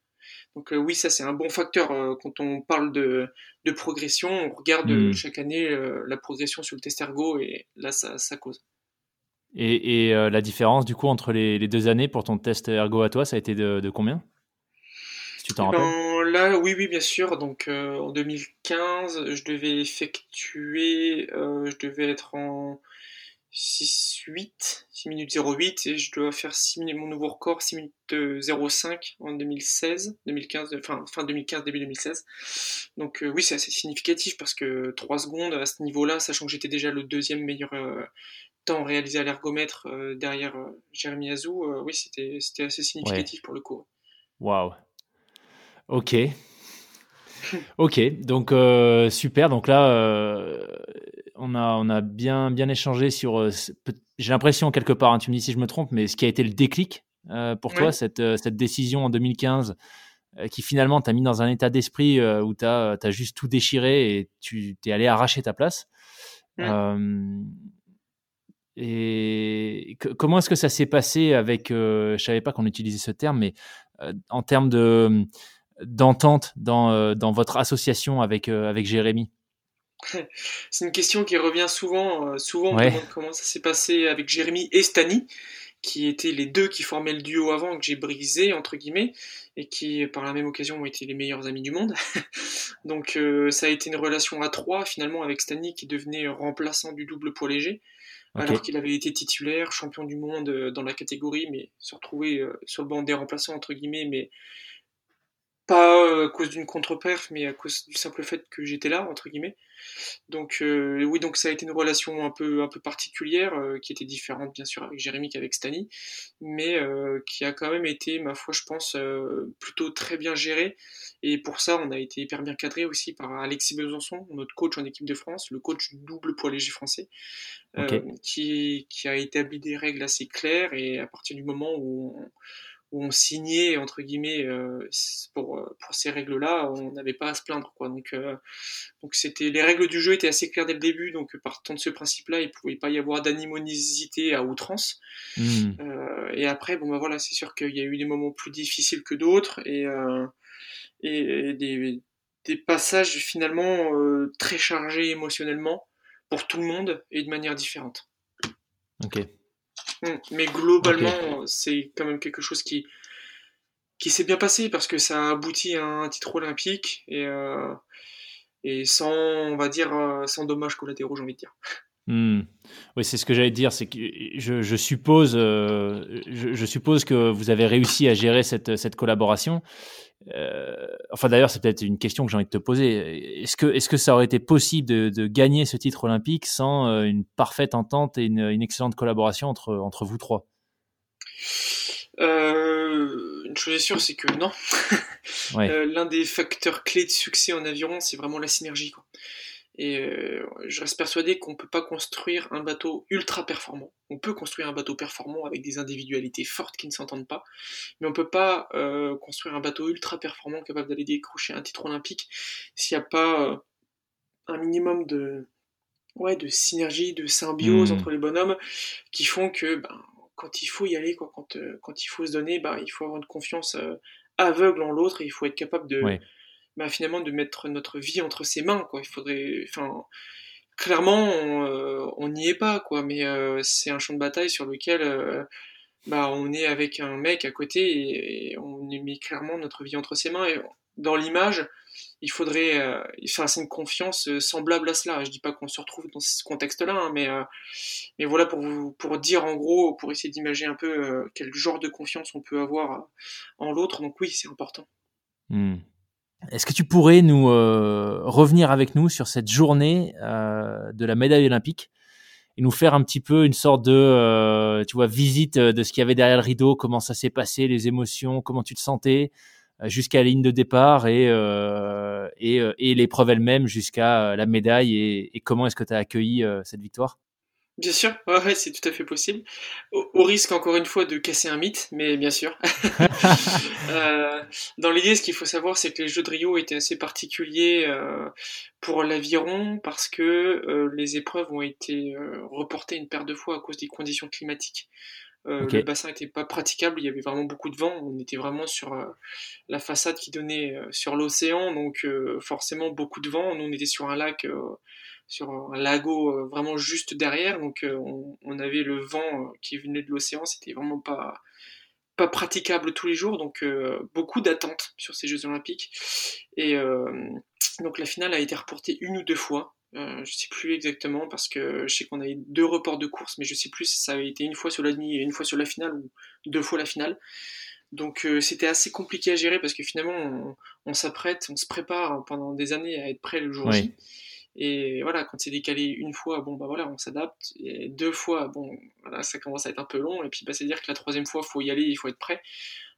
Donc euh, oui, ça c'est un bon facteur euh, quand on parle de, progression. On regarde euh, hmm. chaque année la progression sur le test ergo et là ça, cause. Et, la différence du coup entre les, deux années pour ton test ergo à toi, ça a été de, combien? Si tu t'en eh ben, Là, oui, oui, bien sûr. Donc en 2015, je devais effectuer, je devais être en 6, 8, 6 minutes 08 et je dois faire 6 minutes, mon nouveau record 6 minutes 05 en 2016, 2015, enfin fin 2015, début 2016. Donc euh, oui, c'est assez significatif parce que 3 secondes à ce niveau-là, sachant que j'étais déjà le deuxième meilleur euh, temps réalisé à l'ergomètre euh, derrière Jérémy Azou, oui, c'était assez significatif pour le coup. Waouh. Ok. ok, donc super. Donc là, on a, on a bien, bien échangé sur. Euh, j'ai l'impression, quelque part, hein, tu me dis si je me trompe, mais ce qui a été le déclic euh, pour toi, cette, euh, cette décision en 2015 qui finalement t'a mis dans un état d'esprit où tu as, as, juste tout déchiré et tu t'es allé arracher ta place. et comment est-ce que ça s'est passé avec, je savais pas qu'on utilisait ce terme, mais en termes de d'entente dans, dans votre association avec, avec Jérémy? C'est une question qui revient souvent. Euh, souvent, on me demande comment ça s'est passé avec Jérémy et Stani, qui étaient les deux qui formaient le duo avant, que j'ai brisé, entre guillemets, et qui, par la même occasion, ont été les meilleurs amis du monde. Donc, euh, ça a été une relation à trois, finalement, avec Stani, qui devenait remplaçant du double poids léger. Alors qu'il avait été titulaire, champion du monde euh, dans la catégorie, mais se retrouver sur le banc des remplaçants, entre guillemets, mais pas euh, à cause d'une contre-perf, mais à cause du simple fait que j'étais là, entre guillemets. Donc euh, oui, donc ça a été une relation un peu, un peu particulière, euh, qui était différente bien sûr avec Jérémy qu'avec Stani, mais qui a quand même été, ma foi, je pense, plutôt très bien gérée. Et pour ça, on a été hyper bien cadré aussi par Alexis Besançon, notre coach en équipe de France, le coach double poids léger français, qui, qui a établi des règles assez claires. Et à partir du moment où on, où on signait entre guillemets euh, pour, euh, pour ces règles-là, on n'avait pas à se plaindre quoi. Donc euh, donc c'était les règles du jeu étaient assez claires dès le début, donc partant de ce principe-là, il pouvait pas y avoir d'animonisité à outrance. Hmm. et après bon bah voilà, c'est sûr qu'il y a eu des moments plus difficiles que d'autres et et, des, des passages finalement très chargés émotionnellement pour tout le monde et de manière différente. Ok. Mm. Mais globalement, c'est quand même quelque chose qui, qui s'est bien passé parce que ça a abouti à un titre olympique et, euh, et sans, on va dire, euh, sans dommages collatéraux, j'ai envie de dire. Hmm. Oui, c'est ce que j'allais dire. C'est que je, suppose, euh, je, suppose que vous avez réussi à gérer cette, cette collaboration. Euh, enfin, d'ailleurs, c'est peut-être une question que j'ai envie de te poser. Est-ce que, est-ce que ça aurait été possible de, de gagner ce titre olympique sans euh, une parfaite entente et une, une, excellente collaboration entre, entre vous trois? Une chose est sûre, c'est que non. L'un des facteurs clés de succès en aviron, c'est vraiment la synergie. Quoi. Et euh, je reste persuadé qu'on ne peut pas construire un bateau ultra performant. On peut construire un bateau performant avec des individualités fortes qui ne s'entendent pas, mais on ne peut pas euh, construire un bateau ultra performant capable d'aller décrocher un titre olympique s'il n'y a pas euh, un minimum de, ouais, de synergie, de symbiose mmh. entre les bonhommes qui font que ben, quand il faut y aller, quoi, quand, quand il faut se donner, ben, il faut avoir une confiance aveugle en l'autre et il faut être capable de, bah, finalement de mettre notre vie entre ses mains quoi. Il faudrait enfin clairement on n'y est pas quoi. Mais euh, c'est un champ de bataille sur lequel euh, bah on est avec un mec à côté et, on met clairement notre vie entre ses mains. Et dans l'image il faudrait euh, c'est une confiance semblable à cela. Je dis pas qu'on se retrouve dans ce contexte là hein, mais mais voilà pour vous pour dire en gros pour essayer d'imaginer un peu quel genre de confiance on peut avoir en l'autre. Donc oui c'est important. Mmh. Est-ce que tu pourrais nous euh, revenir avec nous sur cette journée euh, de la médaille olympique et nous faire un petit peu une sorte de, euh, tu vois, visite de ce qu'il y avait derrière le rideau, comment ça s'est passé, les émotions, comment tu te sentais jusqu'à la ligne de départ et, et, l'épreuve elle-même jusqu'à la médaille et, et comment est-ce que tu as accueilli cette victoire? Bien sûr, ouais, c'est tout à fait possible. Au, risque encore une fois de casser un mythe, mais bien sûr. euh, dans l'idée, ce qu'il faut savoir, c'est que les Jeux de Rio étaient assez particuliers euh, pour l'aviron parce que euh, les épreuves ont été reportées une paire de fois à cause des conditions climatiques. Le bassin n'était pas praticable, il y avait vraiment beaucoup de vent, on était vraiment sur la façade qui donnait sur l'océan, donc forcément beaucoup de vent. Nous, on était sur un lac sur un lago euh, vraiment juste derrière, donc euh, on, avait le vent euh, qui venait de l'océan, c'était vraiment pas pas praticable tous les jours, donc beaucoup d'attentes sur ces Jeux Olympiques. Et donc la finale a été reportée une ou deux fois, je sais plus exactement parce que je sais qu'on a eu deux reports de course, mais je sais plus si ça a été une fois sur la demi et une fois sur la finale ou deux fois la finale. Donc c'était assez compliqué à gérer parce que finalement on, s'apprête, on se prépare pendant des années à être prêt le jour J. Et voilà, quand c'est décalé une fois, bon bah voilà, on s'adapte. Deux fois, bon, voilà, ça commence à être un peu long. Et puis bah, c'est dire que la troisième fois, faut y aller, il faut être prêt.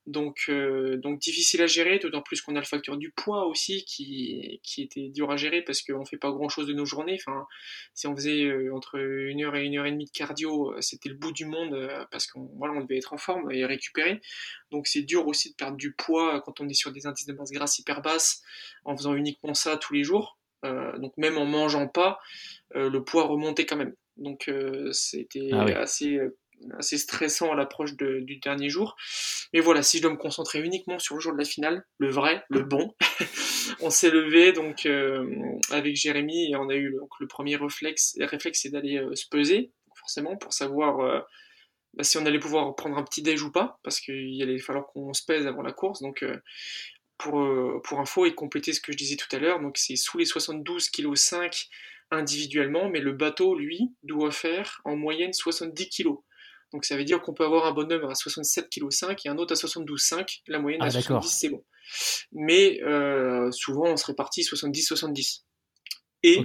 Donc, euh, donc difficile à gérer, d'autant plus qu'on a le facteur du poids aussi qui, qui était dur à gérer parce qu'on fait pas grand chose de nos journées. Enfin, si on faisait euh, entre une heure et une heure et demie de cardio, euh, c'était le bout du monde parce qu'on voilà, on devait être en forme et récupérer. Donc c'est dur aussi de perdre du poids quand on est sur des indices de masse grasse hyper basses en faisant uniquement ça tous les jours. Euh, donc même en mangeant pas, euh, le poids remontait quand même. Donc euh, c'était ah assez assez stressant à l'approche du dernier jour. Mais voilà, si je dois me concentrer uniquement sur le jour de la finale, le vrai, le bon, on s'est levé donc avec Jérémy et on a eu donc, le premier réflexe, réflexe c'est d'aller se peser, forcément, pour savoir bah, si on allait pouvoir prendre un petit déj ou pas, parce qu'il allait falloir qu'on se pèse avant la course. Donc pour, euh, pour info et compléter ce que je disais tout à l'heure, donc c'est sous les 72 kg 5 individuellement, mais le bateau, lui, doit faire en moyenne 70 kg. Donc ça veut dire qu'on peut avoir un bonhomme à 67 kg 5 et un autre à 72,5. La moyenne ah, à 70, c'est bon. Mais euh, souvent, on se répartit 70-70. Et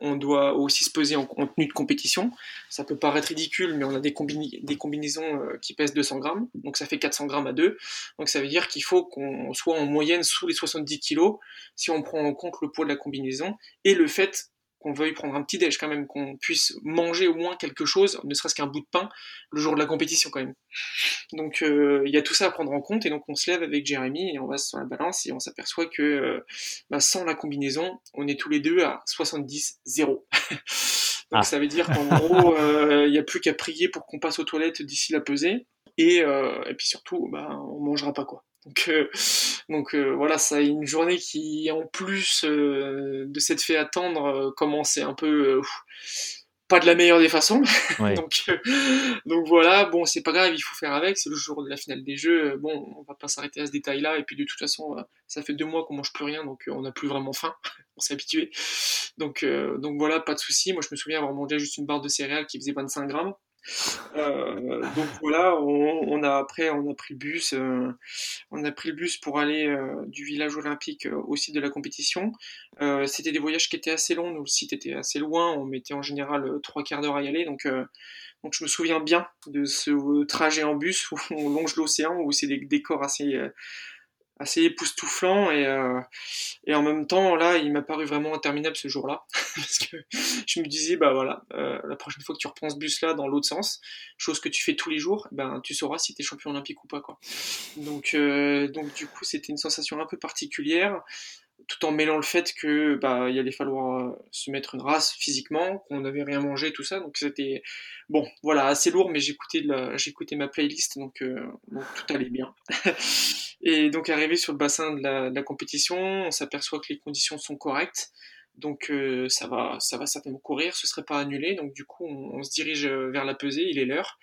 on, doit aussi se peser en, tenue de compétition. Ça peut paraître ridicule, mais on a des, des combinaisons euh, qui pèsent 200 grammes, donc ça fait 400 grammes à deux. Donc ça veut dire qu'il faut qu'on soit en moyenne sous les 70 kilos si on prend en compte le poids de la combinaison et le fait qu'on veuille prendre un petit déj quand même, qu'on puisse manger au moins quelque chose, ne serait-ce qu'un bout de pain, le jour de la compétition quand même. Donc euh, il y a tout ça à prendre en compte et donc on se lève avec Jérémy et on va sur la balance et on s'aperçoit que euh, bah, sans la combinaison, on est tous les deux à 70-0. donc ah. ça veut dire qu'en gros, euh, il n'y a plus qu'à prier pour qu'on passe aux toilettes d'ici la pesée et, et puis surtout, bah, on mangera pas quoi. Donc, euh, donc euh, voilà, ça une journée qui, en plus euh, de s'être fait attendre, commençait un peu pas de la meilleure des façons. donc, donc voilà, bon, c'est pas grave, il faut faire avec, c'est le jour de la finale des jeux. Bon, on va pas s'arrêter à ce détail-là, et puis de toute façon, ça fait deux mois qu'on mange plus rien, donc on n'a plus vraiment faim, on s'est habitué. Donc, donc voilà, pas de souci. Moi, je me souviens avoir mangé juste une barre de céréales qui faisait 25 grammes. Euh, donc voilà, on, a après on a pris le bus, euh, on a pris le bus pour aller euh, du village olympique au site de la compétition. C'était des voyages qui étaient assez longs, le site était assez loin, on mettait en général trois quarts d'heure à y aller, donc donc je me souviens bien de ce trajet en bus où on longe l'océan, où c'est des décors assez assez époustouflant et, euh, et en même temps là il m'a paru vraiment interminable ce jour-là. Parce que je me disais bah voilà euh, la prochaine fois que tu reprends ce bus là dans l'autre sens chose que tu fais tous les jours ben tu sauras si tu es champion olympique ou pas quoi. Donc euh, donc du coup c'était une sensation un peu particulière tout en mêlant le fait que bah il allait falloir euh, se mettre une race physiquement, qu'on n'avait rien mangé, tout ça. Donc c'était bon, voilà, assez lourd, mais j'écoutais j'écoutais ma playlist, donc, euh, tout allait bien. et donc arrivé sur le bassin de la, compétition, on s'aperçoit que les conditions sont correctes. Donc euh, ça va, ça va certainement courir, ce serait pas annulé. Donc du coup, on, on se dirige vers la pesée, il est l'heure.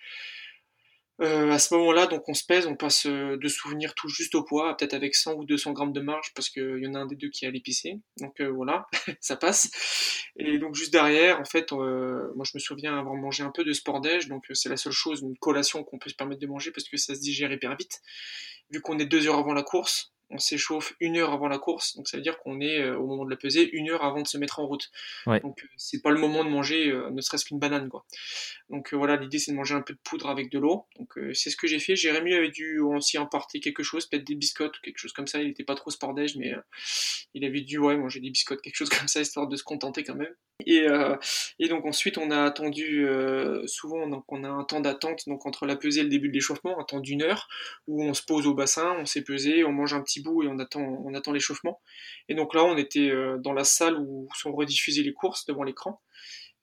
Euh, à ce moment-là, donc on se pèse, on passe euh, de souvenirs tout juste au poids, peut-être avec 100 ou 200 grammes de marge, parce qu'il y en a un des deux qui est à l'épicé. Donc euh, voilà, ça passe. Et donc juste derrière, en fait, moi je me souviens avoir mangé un peu de sport déj, donc c'est la seule chose, une collation qu'on peut se permettre de manger parce que ça se digère hyper vite. Vu qu'on est deux heures avant la course, on s'échauffe une heure avant la course, donc ça veut dire qu'on est euh, au moment de la pesée une heure avant de se mettre en route. Donc euh, c'est pas le moment de manger euh, ne serait-ce qu'une banane quoi. Donc voilà, l'idée c'est de manger un peu de poudre avec de l'eau. Donc c'est ce que j'ai fait. Jérémy avait dû aussi emporter quelque chose, peut-être des biscottes ou quelque chose comme ça. Il était pas trop sport mais il avait dû ouais manger des biscottes, quelque chose comme ça histoire de se contenter quand même. Et, et donc ensuite on a attendu souvent donc on a un temps d'attente donc entre la pesée et le début de l'échauffement, un temps d'une heure où on se pose au bassin, on s'est pesé, on mange un petit bout et on attend, on attend l'échauffement. Et donc là, on était euh, dans la salle où sont rediffusées les courses devant l'écran.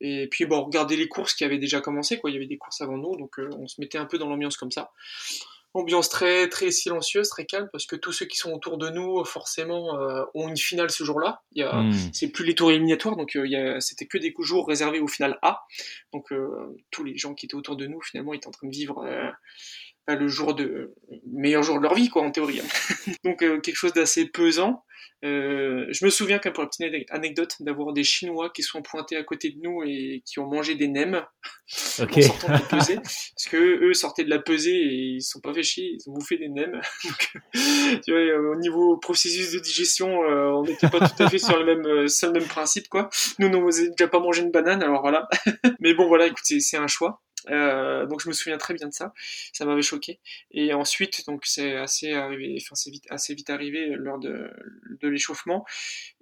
Et puis bon, on regardait les courses qui avaient déjà commencé, quoi. Il y avait des courses avant nous, donc euh, on se mettait un peu dans l'ambiance comme ça. Ambiance très très silencieuse, très calme, parce que tous ceux qui sont autour de nous, forcément, euh, ont une finale ce jour-là. Il y a, hmm. c'est plus les tours éliminatoires, donc il c'était que des jours réservés au final A. Donc tous les gens qui étaient autour de nous, finalement, étaient en train de vivre le jour de meilleur jour de leur vie quoi en théorie donc euh, quelque chose d'assez pesant. Euh, je me souviens quand pour la petite anecdote d'avoir des chinois qui sont pointés à côté de nous et qui ont mangé des nems en sortant de la pesée parce que eux sortaient de la pesée et ils se sont pas fait chier ils ont bouffé des nems. Tu vois, au niveau processus de digestion euh, on n'était pas tout à fait sur le même sur le même principe quoi. Nous nous n'avons déjà pas mangé une banane alors voilà. Mais bon voilà écoute c'est un choix euh, donc je me souviens très bien de ça, ça m'avait choqué. Et ensuite, donc c'est assez arrivé, enfin c'est vite, assez vite arrivé lors de, l'échauffement.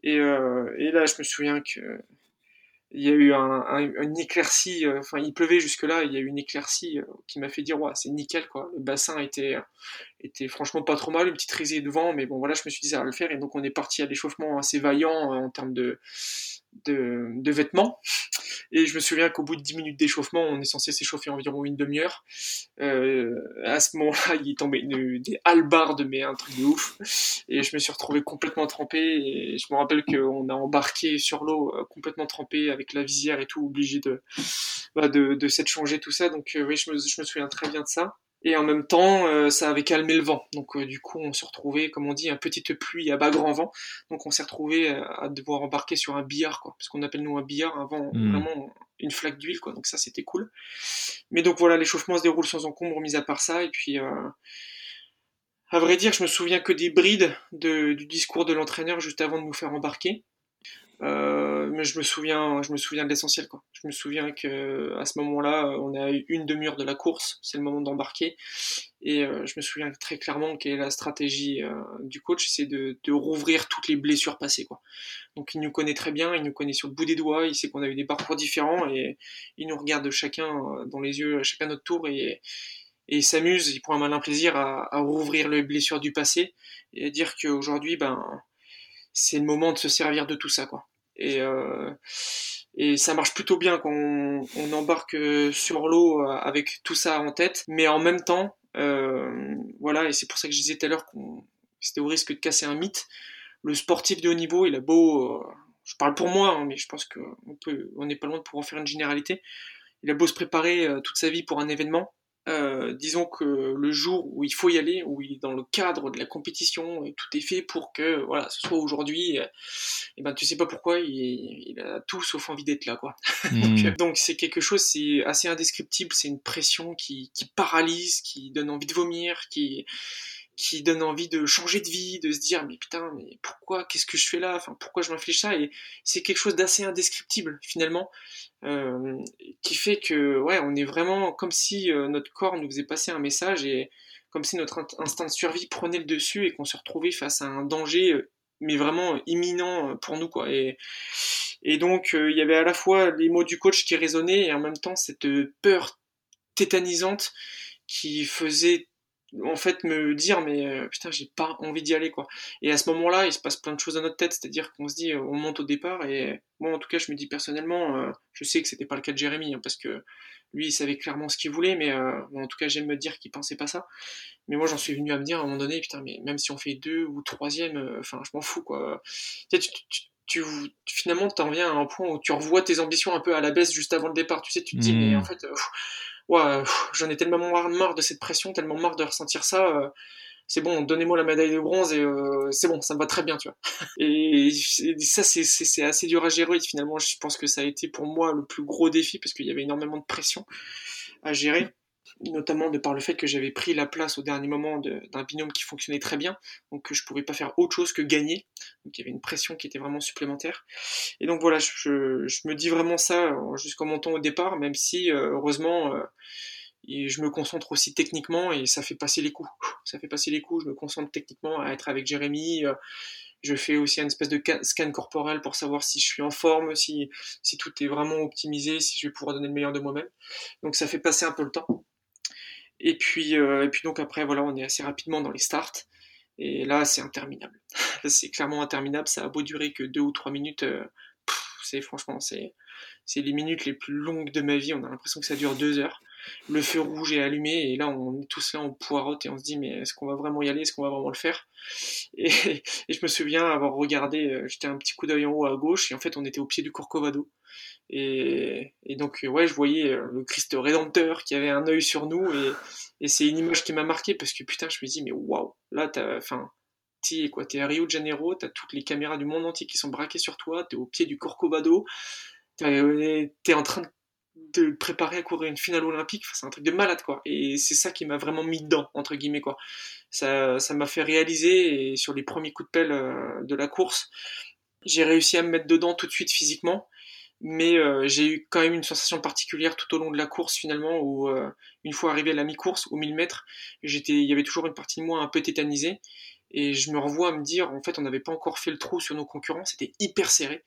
Et, euh, et, là, je me souviens que il y a eu un, un, une éclaircie, euh, enfin il pleuvait jusque là, il y a eu une éclaircie euh, qui m'a fait dire ouais c'est nickel quoi. Le bassin était était franchement pas trop mal, une petite risée de vent, mais bon voilà je me suis dit ça va le faire et donc on est parti à l'échauffement assez vaillant en termes de de, de, vêtements. Et je me souviens qu'au bout de 10 minutes d'échauffement, on est censé s'échauffer environ une demi-heure. Euh, à ce moment-là, il est tombé une, des halbardes, mais un truc de ouf. Et je me suis retrouvé complètement trempé. Et je me rappelle qu'on a embarqué sur l'eau euh, complètement trempé avec la visière et tout, obligé de, bah, de, de s'être changé, tout ça. Donc euh, oui, je me, je me souviens très bien de ça. Et en même temps, euh, ça avait calmé le vent. Donc euh, du coup, on se retrouvait, comme on dit, un petite pluie à bas grand vent. Donc on s'est retrouvé euh, à devoir embarquer sur un billard, quoi. Parce qu'on appelle nous un billard avant hmm. vraiment une flaque d'huile, quoi. Donc ça, c'était cool. Mais donc voilà, l'échauffement se déroule sans encombre, mis à part ça. Et puis, à vrai dire, je me souviens que des brides de, du discours de l'entraîneur juste avant de nous faire embarquer. Euh, mais je me souviens, je me souviens de l'essentiel. Je me souviens que à ce moment-là, on a eu une demi-heure de la course, c'est le moment d'embarquer, et euh, je me souviens très clairement quelle est la stratégie euh, du coach, c'est de, de, rouvrir toutes les blessures passées. Quoi. Donc il nous connaît très bien, il nous connaît sur le bout des doigts, il sait qu'on a eu des parcours différents, et il nous regarde chacun dans les yeux, chacun notre tour, et, et s'amuse, il prend un malin plaisir à, à rouvrir les blessures du passé et à dire qu'aujourd'hui, ben c'est le moment de se servir de tout ça, quoi. Et, euh, et ça marche plutôt bien quand on, embarque sur l'eau euh, avec tout ça en tête, mais en même temps, euh, voilà, et c'est pour ça que je disais tout à l'heure qu'on c'était au risque de casser un mythe. Le sportif de haut niveau, il a beau, je parle pour moi, hein, mais je pense qu'on peut, on n'est pas loin de pouvoir faire une généralité. Il a beau se préparer toute sa vie pour un événement, euh, disons que le jour où il faut y aller, où il est dans le cadre de la compétition et tout est fait pour que voilà, ce soit aujourd'hui, et eh ben tu sais pas pourquoi il, a tout sauf envie d'être là quoi. Hmm. donc c'est quelque chose, c'est assez indescriptible, c'est une pression qui, qui paralyse, qui donne envie de vomir, qui qui donne envie de changer de vie, de se dire mais putain mais pourquoi qu'est-ce que je fais là, enfin pourquoi je m'inflige ça? Et c'est quelque chose d'assez indescriptible finalement euh, qui fait que ouais on est vraiment comme si euh, notre corps nous faisait passer un message et comme si notre instinct de survie prenait le dessus et qu'on se retrouvait face à un danger, mais vraiment imminent pour nous, quoi. Et, et donc, il y avait à la fois les mots du coach qui résonnaient et en même temps cette peur tétanisante qui faisait en fait me dire mais euh, putain j'ai pas envie d'y aller quoi. Et à ce moment là il se passe plein de choses dans notre tête. C'est à dire qu'on se dit euh, on monte au départ et moi en tout cas je me dis personnellement euh, je sais que c'était pas le cas de Jérémy hein, parce que lui il savait clairement ce qu'il voulait mais en tout cas j'aime me dire qu'il pensait pas ça. Mais moi j'en suis venu à me dire à un moment donné putain mais même si on fait deux ou troisième enfin je m'en fous quoi. Tu, tu, tu, tu, finalement t'en viens à un point où tu revois tes ambitions un peu à la baisse juste avant le départ tu sais tu te dis mais mmh. en fait ouais, j'en ai tellement marre, de cette pression, tellement marre de ressentir ça. Euh, c'est bon, donnez-moi la médaille de bronze et euh, c'est bon, ça me va très bien, tu vois. Et, ça, c'est assez dur à gérer. Finalement, je pense que ça a été pour moi le plus gros défi parce qu'il y avait énormément de pression à gérer notamment de par le fait que j'avais pris la place au dernier moment d'un binôme qui fonctionnait très bien, donc que je pouvais pas faire autre chose que gagner. Donc il y avait une pression qui était vraiment supplémentaire. Et donc voilà, je, me dis vraiment ça euh, jusqu'au montant au départ, même si euh, heureusement euh, je me concentre aussi techniquement et ça fait passer les coups. Ça fait passer les coups, je me concentre techniquement à être avec Jérémy. je fais aussi une espèce de scan corporel pour savoir si je suis en forme, si, si tout est vraiment optimisé, si je vais pouvoir donner le meilleur de moi-même. Donc ça fait passer un peu le temps. Et puis, euh, et puis donc après, voilà, on est assez rapidement dans les starts. Et là, c'est interminable. c'est clairement interminable. Ça a beau durer que deux ou trois minutes. Euh, c'est franchement, c'est, c'est les minutes les plus longues de ma vie. On a l'impression que ça dure deux heures. Le feu rouge est allumé et là, on est tous là, on poireaute et on se dit, mais est-ce qu'on va vraiment y aller? Est-ce qu'on va vraiment le faire? Et, et, je me souviens avoir regardé, euh, j'étais un petit coup d'œil en haut à gauche et en fait, on était au pied du Corcovado. Et, donc, ouais, je voyais euh, le Christ rédempteur qui avait un œil sur nous. Et, c'est une image qui m'a marqué parce que putain, je me dis, mais waouh, là, t'as, enfin, t'es à Rio de Janeiro, t'as toutes les caméras du monde entier qui sont braquées sur toi, t'es au pied du Corcovado, t'es, t'es en train de préparer à courir une finale olympique, c'est un truc de malade quoi. Et c'est ça qui m'a vraiment mis dedans entre guillemets quoi. Ça, ça m'a fait réaliser et sur les premiers coups de pelle euh, de la course, j'ai réussi à me mettre dedans tout de suite physiquement mais euh, j'ai eu quand même une sensation particulière tout au long de la course finalement où euh, une fois arrivé à la mi-course au 1000 mètres j'étais il y avait toujours une partie de moi un peu tétanisée. Et je me revois à me dire en fait on n'avait pas encore fait le trou sur nos concurrents c'était hyper serré.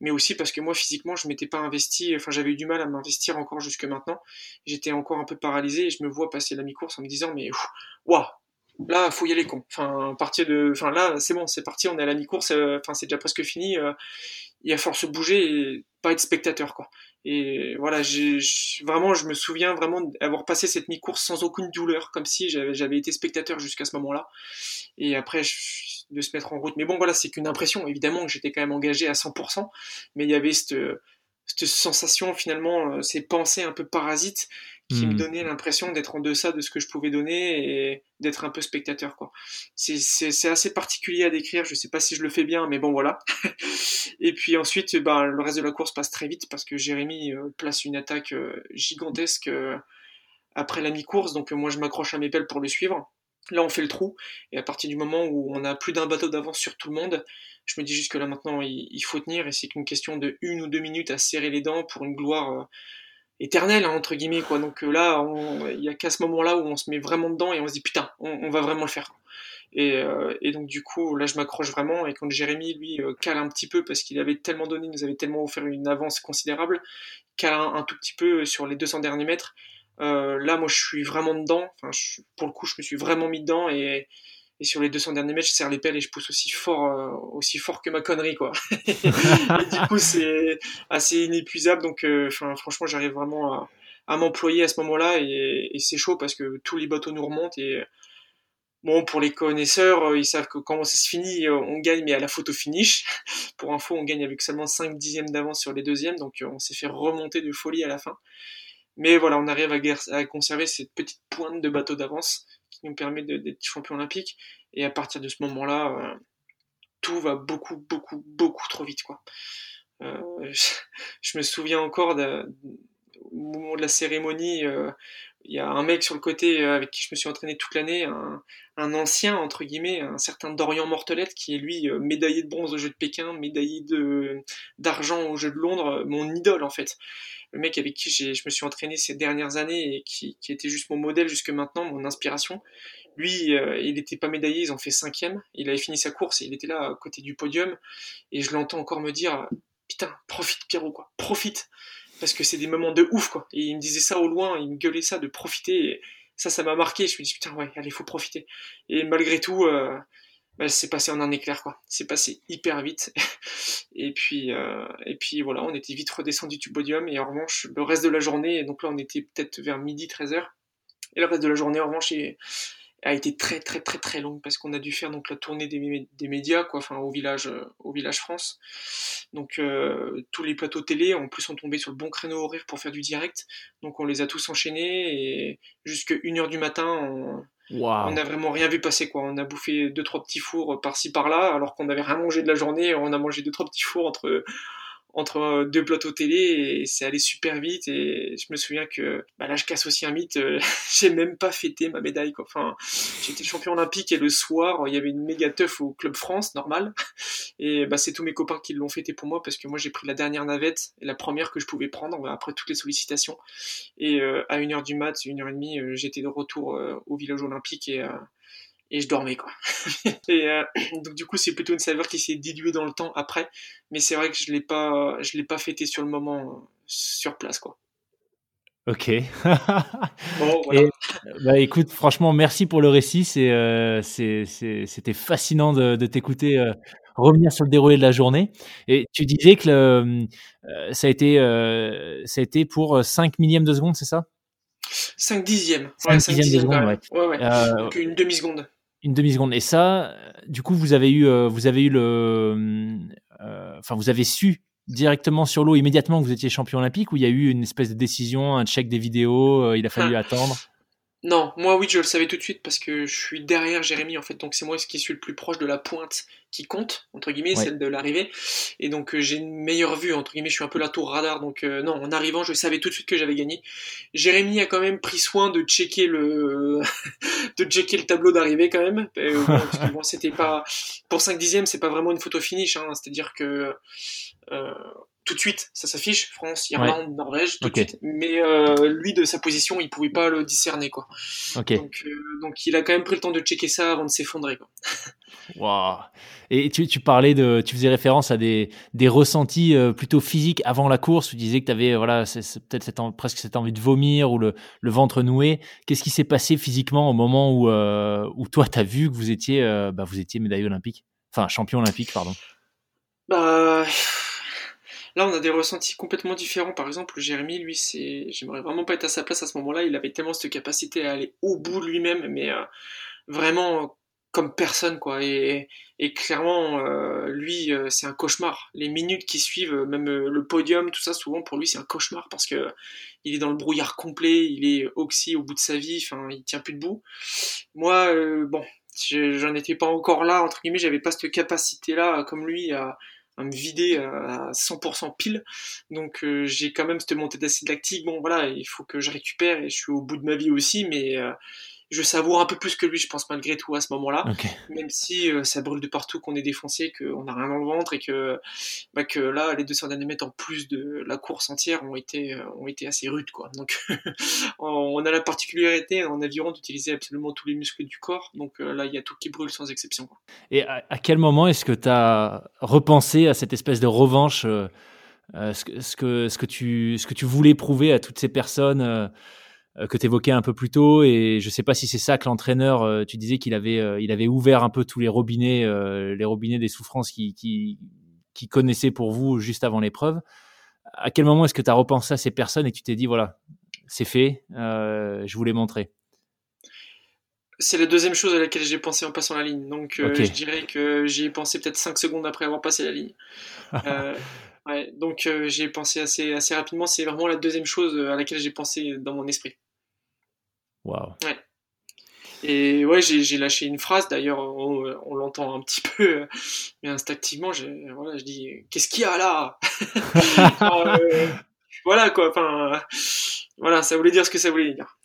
Mais aussi parce que moi physiquement je m'étais pas investi enfin j'avais eu du mal à m'investir encore jusque maintenant. J'étais encore un peu paralysé et je me vois passer la mi-course en me disant mais waouh là faut y aller con. Enfin partir de enfin là c'est bon c'est parti on est à la mi-course euh, enfin c'est déjà presque fini il y a force de bouger et pas être spectateur quoi. Et voilà, j'ai vraiment, je me souviens vraiment d'avoir passé cette mi-course sans aucune douleur, comme si j'avais été spectateur jusqu'à ce moment-là. Et après, de se mettre en route. Mais bon, voilà, c'est qu'une impression. Évidemment que j'étais quand même engagé à 100%, mais il y avait cette, cette sensation finalement, euh, ces pensées un peu parasites qui me hmm. donnaient l'impression d'être en deçà de ce que je pouvais donner et d'être un peu spectateur quoi. C'est assez particulier à décrire, je sais pas si je le fais bien, mais bon voilà. et puis ensuite, bah, le reste de la course passe très vite parce que Jérémy euh, place une attaque euh, gigantesque après la mi-course, donc moi je m'accroche à mes pelles pour le suivre. Là, on fait le trou, et à partir du moment où on a plus d'un bateau d'avance sur tout le monde, je me dis juste que là maintenant il, faut tenir, et c'est qu'une question de une ou deux minutes à serrer les dents pour une gloire euh, éternelle, hein, entre guillemets, quoi. Donc euh, là, il y a qu'à ce moment-là où on se met vraiment dedans et on se dit putain, on, va vraiment le faire. Euh, et, donc du coup, là, je m'accroche vraiment, et quand Jérémy, lui, cale un petit peu, parce qu'il avait tellement donné, nous avait tellement offert une avance considérable, cale un tout petit peu sur les 200 derniers mètres, euh, là, moi, je suis vraiment dedans. Enfin, pour le coup, je me suis vraiment mis dedans et, et sur les 200 derniers mètres, je serre les pelles et je pousse aussi fort, euh, aussi fort que ma connerie, quoi. et du coup, c'est assez inépuisable. Donc, euh, franchement, j'arrive vraiment à, à m'employer à ce moment-là et, c'est chaud parce que tous les bateaux nous remontent et Bon, pour les connaisseurs, ils savent que quand ça se finit, on gagne, mais à la photo finish. pour info, on gagne avec seulement 5 dixièmes d'avance sur les deuxièmes, donc on s'est fait remonter de folie à la fin. Mais voilà, on arrive à, conserver cette petite pointe de bateau d'avance qui nous permet d'être champion olympique. Et à partir de ce moment-là, euh, tout va beaucoup, beaucoup, beaucoup trop vite. Quoi. Euh, je, me souviens encore au moment de la cérémonie euh, il y a un mec sur le côté avec qui je me suis entraîné toute l'année, un, ancien entre guillemets, un certain Dorian Mortelette qui est lui médaillé de bronze au Jeux de Pékin, médaillé d'argent au Jeux de Londres, mon idole en fait. Le mec avec qui je me suis entraîné ces dernières années et qui, qui était juste mon modèle jusque maintenant, mon inspiration. Lui, euh, il n'était pas médaillé, ils ont fait cinquième. Il avait fini sa course et il était là à côté du podium. Et je l'entends encore me dire Putain, profite, Pierrot, quoi, profite. Parce que c'est des moments de ouf, quoi. Et il me disait ça au loin, il me gueulait ça de profiter. Et ça, ça m'a marqué. Je me dis Putain, ouais, allez, faut profiter. Et malgré tout, euh, bah, c'est passé en un éclair, quoi. C'est passé hyper vite. et puis, euh, et puis voilà, on était vite redescendu du podium. Et en revanche, le reste de la journée, donc là, on était peut-être vers midi, 13h. Et le reste de la journée, en revanche, a été très très très très longue parce qu'on a dû faire donc la tournée des, des médias quoi enfin au village euh, au village France. Donc euh, tous les plateaux télé en plus on tombé sur le bon créneau horaire pour faire du direct. Donc on les a tous enchaînés et jusqu'à 1h du matin on, on a vraiment rien vu passer quoi. On a bouffé deux trois petits fours par-ci par-là alors qu'on n'avait rien mangé de la journée on a mangé deux trois petits fours entre entre euh, deux plateaux télé et c'est allé super vite et je me souviens que bah là je casse aussi un mythe euh, j'ai même pas fêté ma médaille quoi. enfin j'étais champion olympique et le soir il y avait une méga teuf au club France normal et bah c'est tous mes copains qui l'ont fêté pour moi parce que moi j'ai pris la dernière navette et la première que je pouvais prendre après toutes les sollicitations et euh, à 1h du mat 1h30 j'étais de retour au village olympique et et je dormais quoi. et euh, donc du coup c'est plutôt une saveur qui s'est diluée dans le temps après, mais c'est vrai que je l'ai pas je l'ai pas fêté sur le moment sur place quoi. Ok. bon, voilà. bah, écoute, franchement, merci pour le récit. C'est, euh, c'était fascinant de, de t'écouter euh, revenir sur le déroulé de la journée. Et tu disais que le, euh, ça, a été, ça a été pour 5 millièmes de seconde, c'est ça? 5 dixièmes. 5 dixièmes de seconde, ouais. ouais, ouais. Donc une demi-seconde. Une demi-seconde. Et ça, du coup, vous avez eu, euh, vous avez eu le, euh, enfin, vous avez su directement sur l'eau immédiatement que vous étiez champion olympique ou il y a eu une espèce de décision, un check des vidéos, euh, il a fallu attendre? Non, moi oui, je le savais tout de suite parce que je suis derrière Jérémy en fait, donc c'est moi qui suis le plus proche de la pointe qui compte entre guillemets, celle de l'arrivée, et donc euh, j'ai une meilleure vue entre guillemets. Je suis un peu la tour radar, donc euh, non, en arrivant, je savais tout de suite que j'avais gagné. Jérémy a quand même pris soin de checker le de checker le tableau d'arrivée quand même, euh, parce que bon, c'était pas pour 5 dixièmes, c'est pas vraiment une photo finish, hein, c'est-à-dire que tout de suite, ça s'affiche, France, Irlande, Norvège, tout de suite. Mais euh, lui, de sa position, il pouvait pas le discerner, quoi. Donc, euh, donc, il a quand même pris le temps de checker ça avant de s'effondrer, quoi. Wow. Et tu, tu, parlais de, tu faisais référence à des, des ressentis euh, plutôt physiques avant la course. Tu disais que tu avais, voilà, peut-être cette, presque cette envie de vomir ou le, le ventre noué. Qu'est-ce qui s'est passé physiquement au moment où, où toi, tu as vu que vous étiez, bah, vous étiez médaille olympique, enfin champion olympique, pardon. Bah Là, on a des ressentis complètement différents. Par exemple, Jérémy, lui, c'est, j'aimerais vraiment pas être à sa place à ce moment-là. Il avait tellement cette capacité à aller au bout lui-même, mais euh, vraiment comme personne, quoi. Et, clairement, euh, lui, euh, c'est un cauchemar. Les minutes qui suivent, même le podium, tout ça, souvent pour lui, c'est un cauchemar parce que il est dans le brouillard complet, il est oxy au bout de sa vie, enfin, il tient plus debout. Moi, bon, j'en étais pas encore là, entre guillemets, j'avais pas cette capacité-là, comme lui, à à me vider à 100% pile. Donc euh, j'ai quand même cette montée d'acide lactique. Bon voilà, il faut que je récupère et je suis au bout de ma vie aussi, mais euh, je savoure un peu plus que lui, je pense malgré tout à ce moment-là. Même si euh, ça brûle de partout, qu'on est défoncé, qu'on n'a rien dans le ventre et que, bah, que là, les 200 derniers mètres en plus de la course entière ont été, ont été assez rudes. Quoi. Donc on a la particularité en aviron d'utiliser absolument tous les muscles du corps. Donc là, il y a tout qui brûle sans exception. Quoi. Et à, quel moment est-ce que tu as repensé à cette espèce de revanche euh, ce, que, ce, que, ce, que tu, ce que tu voulais prouver à toutes ces personnes euh, que tu évoquais un peu plus tôt. Et je ne sais pas si c'est ça que l'entraîneur, euh, tu disais qu'il avait, euh, il avait ouvert un peu tous les robinets, les robinets des souffrances qui, qui, qui connaissait pour vous juste avant l'épreuve. À quel moment est-ce que tu as repensé à ces personnes et que tu t'es dit, voilà, c'est fait, je voulais montrer c'est la deuxième chose à laquelle j'ai pensé en passant la ligne. Donc, je dirais que j'y ai pensé peut-être 5 secondes après avoir passé la ligne. Ouais, donc euh, j'ai pensé assez, assez rapidement. C'est vraiment la deuxième chose à laquelle j'ai pensé dans mon esprit. Waouh. Ouais. Et ouais, j'ai lâché une phrase, d'ailleurs, on, l'entend un petit peu, mais instinctivement, voilà, je dis Qu'est-ce qu'il y a là? Euh, Voilà quoi, enfin, Voilà, ça voulait dire ce que ça voulait dire.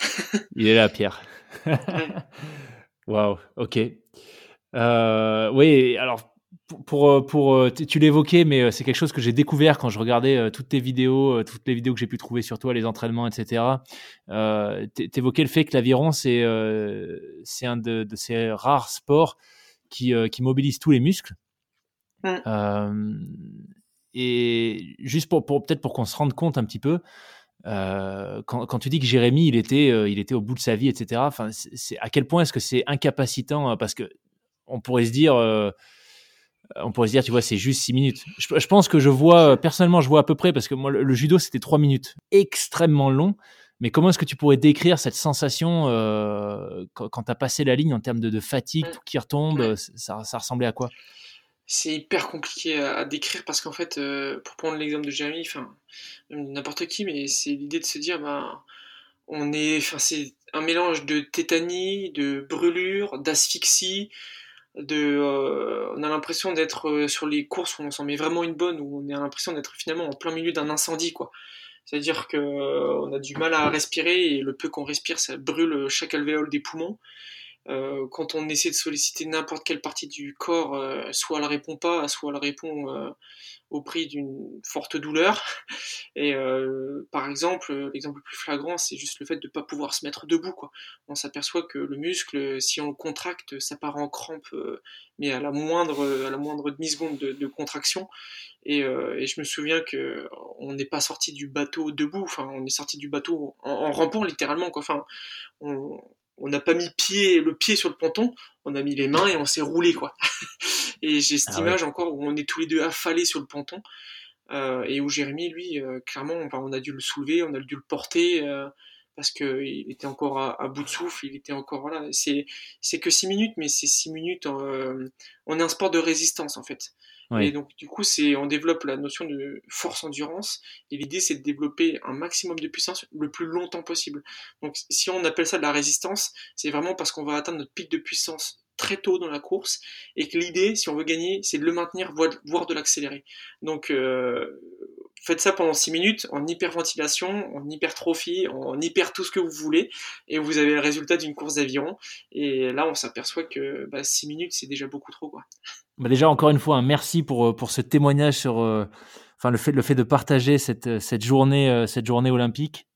Il est là, Pierre. Waouh, ok. Euh, oui, alors pour, pour, euh, tu l'évoquais, mais euh, c'est quelque chose que j'ai découvert quand je regardais toutes tes vidéos, toutes les vidéos que j'ai pu trouver sur toi, les entraînements, etc. Euh, évoquais le fait que l'aviron, c'est c'est un de, ces rares sports qui, qui mobilise tous les muscles. Et juste pour, pour peut-être pour qu'on se rende compte un petit peu, euh, quand, quand, tu dis que Jérémy, il était, euh, il était au bout de sa vie, etc. Enfin, c'est à quel point est-ce que c'est incapacitant euh, Parce que on pourrait se dire, on pourrait se dire, tu vois, c'est juste six minutes. Je, pense que je vois, personnellement, je vois à peu près, parce que moi, le, judo, c'était trois minutes, extrêmement long. Mais comment est-ce que tu pourrais décrire cette sensation quand, quand tu as passé la ligne en termes de, de fatigue, tout qui retombe ça, ça ressemblait à quoi? C'est hyper compliqué à, décrire parce qu'en fait, euh, pour prendre l'exemple de Jérémy, enfin, n'importe qui, mais c'est l'idée de se dire, bah, on est, enfin, c'est un mélange de tétanie, de brûlure, d'asphyxie, de, euh, on a l'impression d'être euh, sur les courses où on s'en met vraiment une bonne, où on a l'impression d'être finalement en plein milieu d'un incendie, quoi. C'est-à-dire que on a du mal à respirer et le peu qu'on respire, ça brûle chaque alvéole des poumons. Euh, quand on essaie de solliciter n'importe quelle partie du corps, euh, soit elle répond pas, soit elle répond euh, au prix d'une forte douleur. Et par exemple, l'exemple le plus flagrant, c'est juste le fait de ne pas pouvoir se mettre debout. Quoi. On s'aperçoit que le muscle, si on le contracte, ça part en crampe, mais à la moindre, à la moindre demi-seconde de, contraction. Et, et, je me souviens que on n'est pas sorti du bateau debout, enfin on est sorti du bateau en, en rampant littéralement. Quoi. Enfin, on, on n'a pas mis pied, le pied sur le ponton, on a mis les mains et on s'est roulé quoi. et j'ai cette ah image encore où on est tous les deux affalés sur le ponton euh, et où Jérémy lui euh, clairement on a dû le soulever, on a dû le porter euh, parce que il était encore à, bout de souffle, il était encore voilà, c'est c'est que six minutes mais c'est six minutes on est un sport de résistance en fait. Et donc, du coup, c'est, on développe la notion de force endurance. Et l'idée, c'est de développer un maximum de puissance le plus longtemps possible. Donc, si on appelle ça de la résistance, c'est vraiment parce qu'on va atteindre notre pic de puissance très tôt dans la course et que l'idée, si on veut gagner, c'est de le maintenir, voire de l'accélérer. Donc, euh, faites ça pendant 6 minutes en hyperventilation, en hypertrophie, en hyper tout ce que vous voulez, et vous avez le résultat d'une course d'aviron. Et là, on s'aperçoit que bah, 6 minutes, c'est déjà beaucoup trop. Quoi. Bah déjà, encore une fois, un merci pour, euh, pour ce témoignage sur euh, enfin, le, fait, le fait de partager cette, cette, journée, euh, cette journée olympique.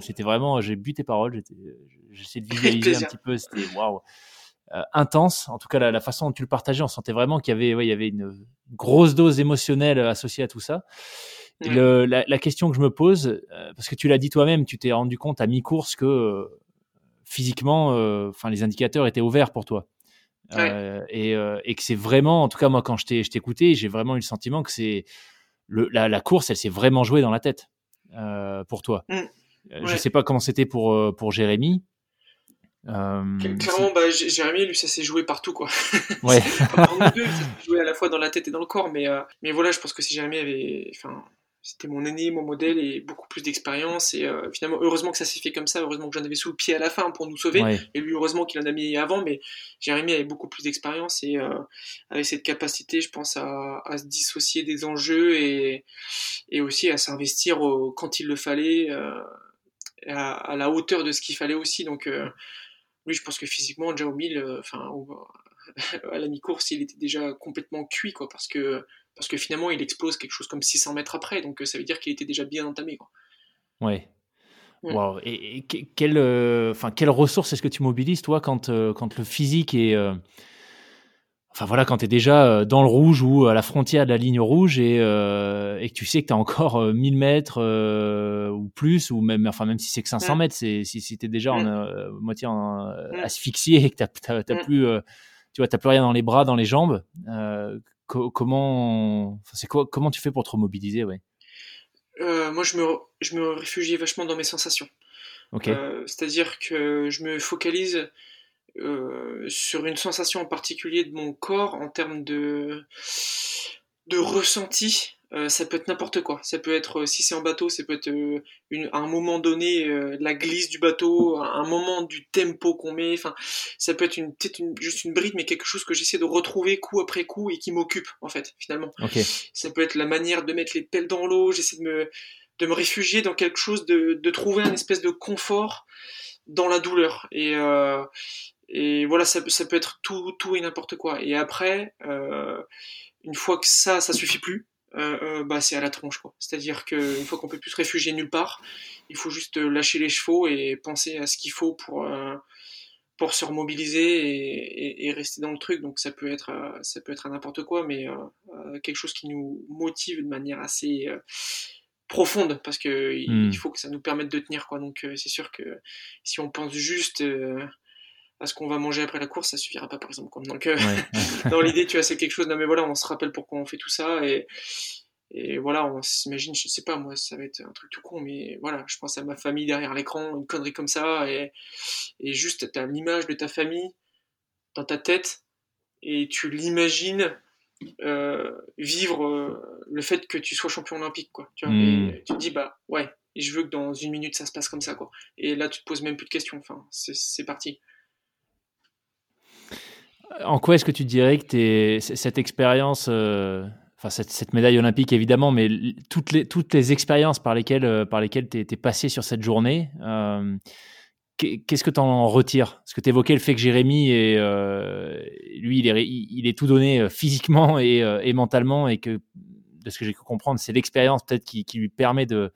c'était vraiment, j'ai bu tes paroles, j'essaie de visualiser un petit peu, c'était waouh. Intense. En tout cas, la, façon dont tu le partageais, on sentait vraiment qu'il y avait, ouais, il y avait une grosse dose émotionnelle associée à tout ça. Le, la, la, question que je me pose, parce que tu l'as dit toi-même, tu t'es rendu compte à mi-course que physiquement, enfin, les indicateurs étaient ouverts pour toi. Euh, et, euh, et, que c'est vraiment, en tout cas moi quand je t'ai écouté, j'ai vraiment eu le sentiment que c'est la, la, course, elle s'est vraiment jouée dans la tête euh, pour toi. Mmh. Je sais pas comment c'était pour pour Jérémy. Clairement, bah, Jérémy, lui, ça s'est joué partout, quoi. Ouais. nous deux, ça s'est joué à la fois dans la tête et dans le corps, mais, mais voilà, je pense que si Jérémy avait, enfin, c'était mon aîné, mon modèle et beaucoup plus d'expérience. Et euh, finalement, heureusement que ça s'est fait comme ça, heureusement que j'en avais sous le pied à la fin pour nous sauver. Et lui, heureusement qu'il en a mis avant, mais Jérémy avait beaucoup plus d'expérience et euh, avait cette capacité, je pense, à, à, se dissocier des enjeux et, et aussi à s'investir quand il le fallait, euh, à, à, la hauteur de ce qu'il fallait aussi. Donc, euh, lui, je pense que physiquement, déjà au mille, enfin, à la mi-course, il était déjà complètement cuit, quoi, parce que parce que finalement il explose quelque chose comme 600 mètres après, donc euh, ça veut dire qu'il était déjà bien entamé. Quoi. Ouais. Wow. Et, quelle, euh, quelle ressource est-ce que tu mobilises, toi, quand, euh, quand le physique est. enfin voilà, quand tu es déjà dans le rouge ou à la frontière de la ligne rouge et, et que tu sais que tu as encore 1000 mètres ou plus, ou même, enfin, même si c'est que 500 mètres, si, si tu es déjà en, moitié en, asphyxié et que tu n'as plus, tu vois, plus rien dans les bras, dans les jambes, comment, c'est quoi, comment tu fais pour te remobiliser, ouais? Euh, Moi, je me, je me réfugie vachement dans mes sensations. Euh, c'est-à-dire que je me focalise euh, sur une sensation en particulier de mon corps en termes de, de ressenti euh, ça peut être n'importe quoi. Ça peut être, euh, si c'est en bateau, ça peut être euh, une, à un moment donné la glisse du bateau, un moment du tempo qu'on met. Enfin, ça peut être une, peut-être juste une bride, mais quelque chose que j'essaie de retrouver coup après coup et qui m'occupe en fait finalement. Ça peut être la manière de mettre les pelles dans l'eau. J'essaie de me de me réfugier dans quelque chose, de, de trouver un espèce de confort dans la douleur. Et, euh, et voilà, ça, ça peut être tout, tout et n'importe quoi. Et après, euh, une fois que ça, ça suffit plus, euh, euh bah c'est à la tronche quoi. C'est-à-dire qu'une fois qu'on peut plus se réfugier nulle part, il faut juste lâcher les chevaux et penser à ce qu'il faut pour euh, pour se remobiliser et, et, et, rester dans le truc. Donc ça peut être ça peut être n'importe quoi, mais quelque chose qui nous motive de manière assez profonde parce que il hmm. faut que ça nous permette de tenir quoi. Donc c'est sûr que si on pense juste à ce qu'on va manger après la course, ça suffira pas par exemple. Donc euh, dans l'idée, tu vois, c'est quelque chose. Non mais voilà, on se rappelle pourquoi on fait tout ça et et voilà, on s'imagine, je sais pas moi, ça va être un truc tout con, mais voilà, je pense à ma famille derrière l'écran, une connerie comme ça et et juste t'as l'image de ta famille dans ta tête et tu l'imagines euh, vivre euh, le fait que tu sois champion olympique quoi. Tu vois, hmm. et tu te dis bah ouais, je veux que dans une minute ça se passe comme ça quoi. Et là tu te poses même plus de questions. Enfin, c'est parti. En quoi est-ce que tu dirais que cette expérience, euh, enfin cette, médaille olympique évidemment, mais toutes les, toutes les expériences par lesquelles, euh, par lesquelles tu es, passé sur cette journée, euh, qu'est-ce que tu en retires? Parce que tu évoquais le fait que Jérémy, est, lui, il est, il est, tout donné physiquement et, mentalement, et que, de ce que j'ai pu comprendre, c'est l'expérience peut-être qui, lui permet de,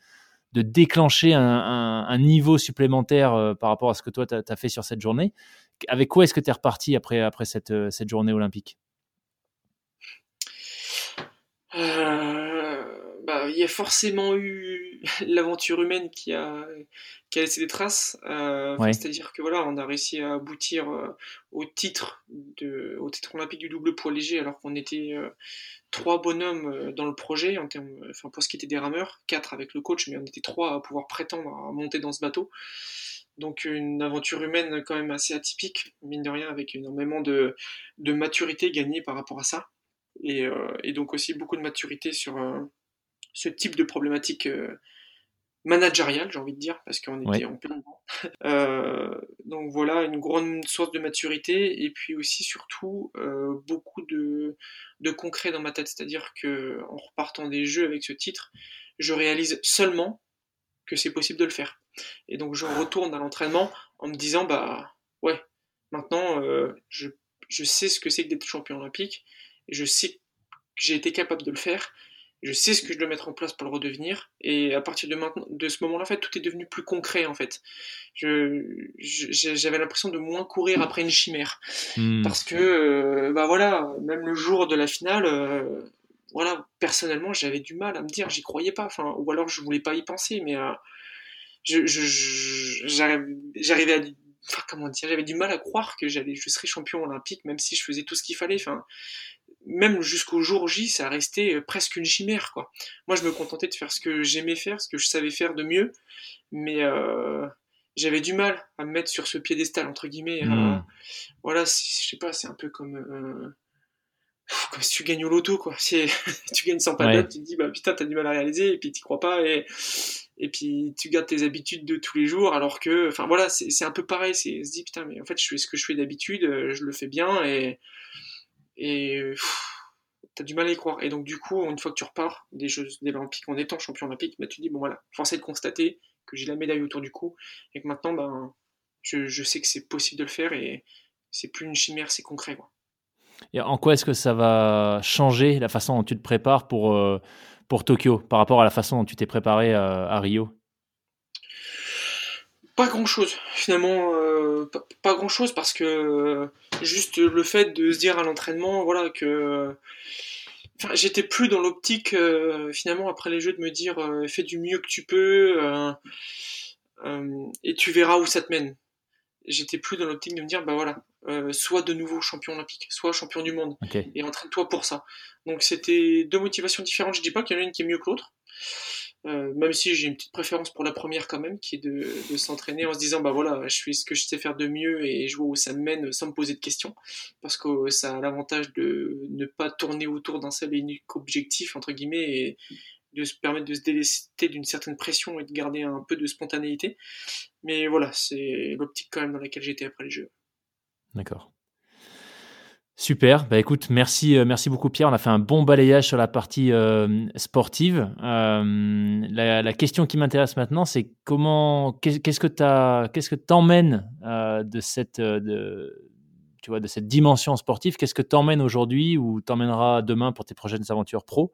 de déclencher un, niveau supplémentaire par rapport à ce que toi, tu as, fait sur cette journée avec quoi est-ce que tu es reparti après, après cette, euh, cette journée olympique? Euh, bah, Il y a forcément eu l'aventure humaine qui a, qui a laissé des traces. Euh, c'est-à-dire que voilà, on a réussi à aboutir au, titre de, au titre olympique du double poids léger alors qu'on était trois bonhommes dans le projet, en termes, enfin, pour ce qui était des rameurs, quatre avec le coach, mais on était trois à pouvoir prétendre à monter dans ce bateau. Donc une aventure humaine quand même assez atypique, mine de rien, avec énormément de, de maturité gagnée par rapport à ça. Et, euh, et donc aussi beaucoup de maturité sur euh, ce type de problématique euh, managériale, j'ai envie de dire, parce qu'on était en plein dedans. Euh, donc voilà, une grande source de maturité, et puis aussi surtout beaucoup de, de concret dans ma tête. C'est-à-dire que en repartant des jeux avec ce titre, je réalise seulement que c'est possible de le faire. Et donc je retourne à l'entraînement en me disant bah ouais, maintenant euh, je, je, sais ce que c'est que d'être champion olympique, et je sais que j'ai été capable de le faire, je sais ce que je dois mettre en place pour le redevenir, et à partir de, maintenant, de ce moment-là, en fait, tout est devenu plus concret en fait. Je, j'avais l'impression de moins courir après une chimère, hmm. parce que euh, bah voilà, même le jour de la finale. Euh, voilà, personnellement, j'avais du mal à me dire, j'y croyais pas, enfin, ou alors je voulais pas y penser, mais j'arrivais à enfin, comment dire, j'avais du mal à croire que j'allais, je serais champion olympique, même si je faisais tout ce qu'il fallait. Enfin, même jusqu'au jour J, ça restait euh, presque une chimère, quoi. Moi, je me contentais de faire ce que j'aimais faire, ce que je savais faire de mieux, mais euh, j'avais du mal à me mettre sur ce piédestal entre guillemets. Hmm. voilà, je sais pas, c'est un peu comme comme si tu gagnes au loto, quoi. Si tu gagnes sans pas de tu te dis bah putain, t'as du mal à réaliser, et puis t'y crois pas, et et puis tu gardes tes habitudes de tous les jours alors que enfin voilà c'est un peu pareil c'est se dit putain mais en fait je fais ce que je fais d'habitude euh, je le fais bien et et t'as du mal à y croire et donc du coup une fois que tu repars des Jeux Olympiques en étant champion olympique bah, tu dis bon voilà force est de constater que j'ai la médaille autour du cou et que maintenant ben je, je sais que c'est possible de le faire et c'est plus une chimère c'est concret quoi. Et en quoi est-ce que ça va changer la façon dont tu te prépares pour euh, Tokyo par rapport à la façon dont tu t'es préparé à, Rio? Pas grand chose finalement euh, pas, grand chose parce que euh, juste le fait de se dire à l'entraînement voilà que j'étais plus dans l'optique finalement après les jeux de me dire fais du mieux que tu peux et tu verras où ça te mène j'étais plus dans l'optique de me dire bah voilà euh, soit de nouveau champion olympique, soit champion du monde. Et entraîne-toi pour ça. Donc c'était deux motivations différentes. Je dis pas qu'il y en a une qui est mieux que l'autre. Euh, même si j'ai une petite préférence pour la première quand même, qui est de, s'entraîner en se disant bah voilà, je fais ce que je sais faire de mieux et je vois où ça me mène sans me poser de questions, parce que ça a l'avantage de ne pas tourner autour d'un seul et unique objectif entre guillemets et de se permettre de se délester d'une certaine pression et de garder un peu de spontanéité. Mais voilà, c'est l'optique quand même dans laquelle j'étais après les jeux. D'accord. Super. Bah écoute, merci, euh, merci beaucoup Pierre. On a fait un bon balayage sur la partie euh, sportive. Euh, la, question qui m'intéresse maintenant, c'est comment, qu'est-ce que tu qu'est-ce que t'emmènes de cette, de, tu vois, de cette dimension sportive? Qu'est-ce que t'emmènes aujourd'hui ou t'emmèneras demain pour tes prochaines aventures pro?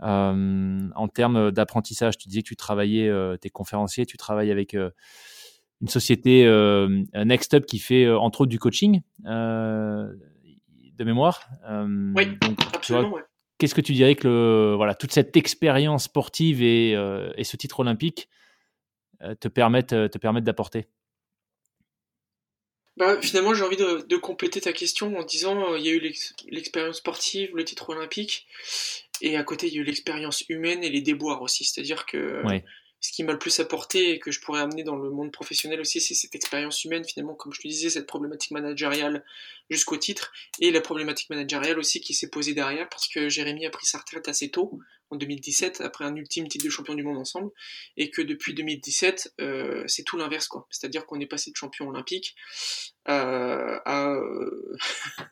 En termes d'apprentissage Tu disais que tu travaillais, tes conférenciers, tu travailles avec une société Next Up qui fait entre autres du coaching de mémoire. Euh, oui, absolument. Qu'est-ce que tu dirais que le, voilà, toute cette expérience sportive et, euh, et ce titre olympique euh, te permettent, te permettent d'apporter? Bah, finalement, j'ai envie de, de, compléter ta question en disant il y a eu l'expérience sportive, le titre olympique, et à côté, il y a eu l'expérience humaine et les déboires aussi. C'est-à-dire que ce qui m'a le plus apporté et que je pourrais amener dans le monde professionnel aussi, c'est cette expérience humaine, finalement, comme je te disais, cette problématique managériale jusqu'au titre, et la problématique managériale aussi qui s'est posée derrière, parce que Jérémy a pris sa retraite assez tôt, en 2017, après un ultime titre de champion du monde ensemble, et que depuis 2017, euh, c'est tout l'inverse, quoi. C'est-à-dire qu'on est passé de champion olympique euh, à...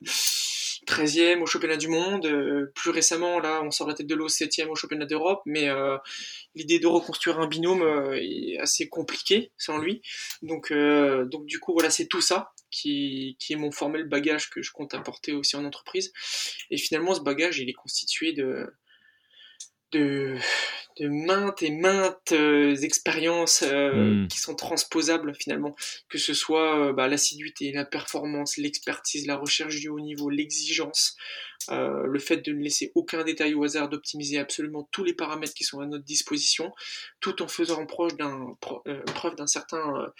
Euh, 13e au championnat du monde. Euh, plus récemment, là, on sort la tête de l'eau 7e au championnat d'Europe, mais euh, l'idée de reconstruire un binôme euh, est assez compliquée sans lui. Donc, donc du coup, voilà, c'est tout ça qui, qui est mon formel bagage que je compte apporter aussi en entreprise. Et finalement, ce bagage, il est constitué de, de, de maintes et maintes euh, expériences euh, hmm. qui sont transposables finalement, que ce soit euh, bah, l'assiduité, la performance, l'expertise, la recherche du haut niveau, l'exigence, le fait de ne laisser aucun détail au hasard, d'optimiser absolument tous les paramètres qui sont à notre disposition, tout en faisant proche d'un, preuve d'un certain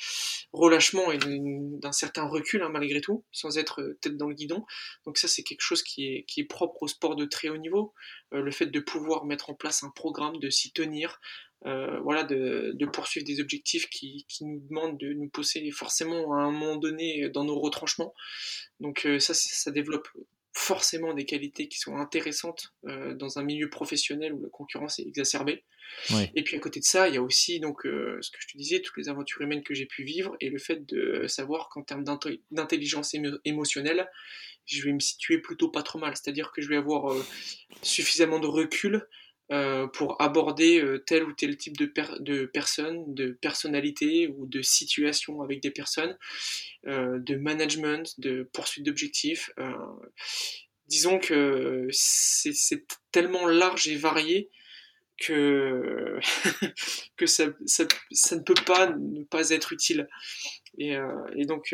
relâchement et d'un certain recul hein, malgré tout, sans être tête dans le guidon. Donc ça c'est quelque chose qui est, qui est propre au sport de très haut niveau, le fait de pouvoir mettre en place un programme de tenir, euh, voilà, de, poursuivre des objectifs qui, nous demandent de nous pousser forcément à un moment donné dans nos retranchements. Donc euh, ça, ça développe forcément des qualités qui sont intéressantes euh, dans un milieu professionnel où la concurrence est exacerbée. Et puis à côté de ça, il y a aussi donc ce que je te disais, toutes les aventures humaines que j'ai pu vivre et le fait de savoir qu'en termes d'intelligence émotionnelle, je vais me situer plutôt pas trop mal. C'est-à-dire que je vais avoir suffisamment de recul euh, pour aborder euh, tel ou tel type de, de personnes, de personnalités ou de situations avec des personnes, euh, de management, de poursuite d'objectifs. disons que c'est tellement large et varié que, que ça, ça, ça, ne peut pas ne pas être utile. Et, et donc,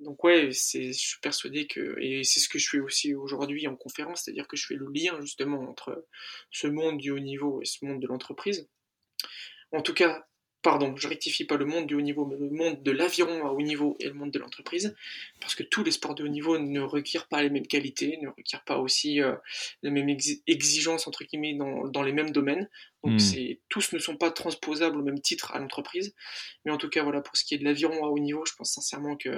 donc ouais, je suis persuadé que, et c'est ce que je fais aussi aujourd'hui en conférence, c'est-à-dire que je fais le lien justement entre ce monde du haut niveau et ce monde de l'entreprise. En tout cas, pardon, je rectifie pas le monde du haut niveau, mais le monde de l'aviron à haut niveau et le monde de l'entreprise, parce que tous les sports de haut niveau ne requièrent pas les mêmes qualités, ne requièrent pas aussi euh, les mêmes exigences entre guillemets dans, dans, les mêmes domaines. Donc hmm. c'est tous ne sont pas transposables au même titre à l'entreprise, mais en tout cas voilà pour ce qui est de l'aviron à haut niveau, je pense sincèrement que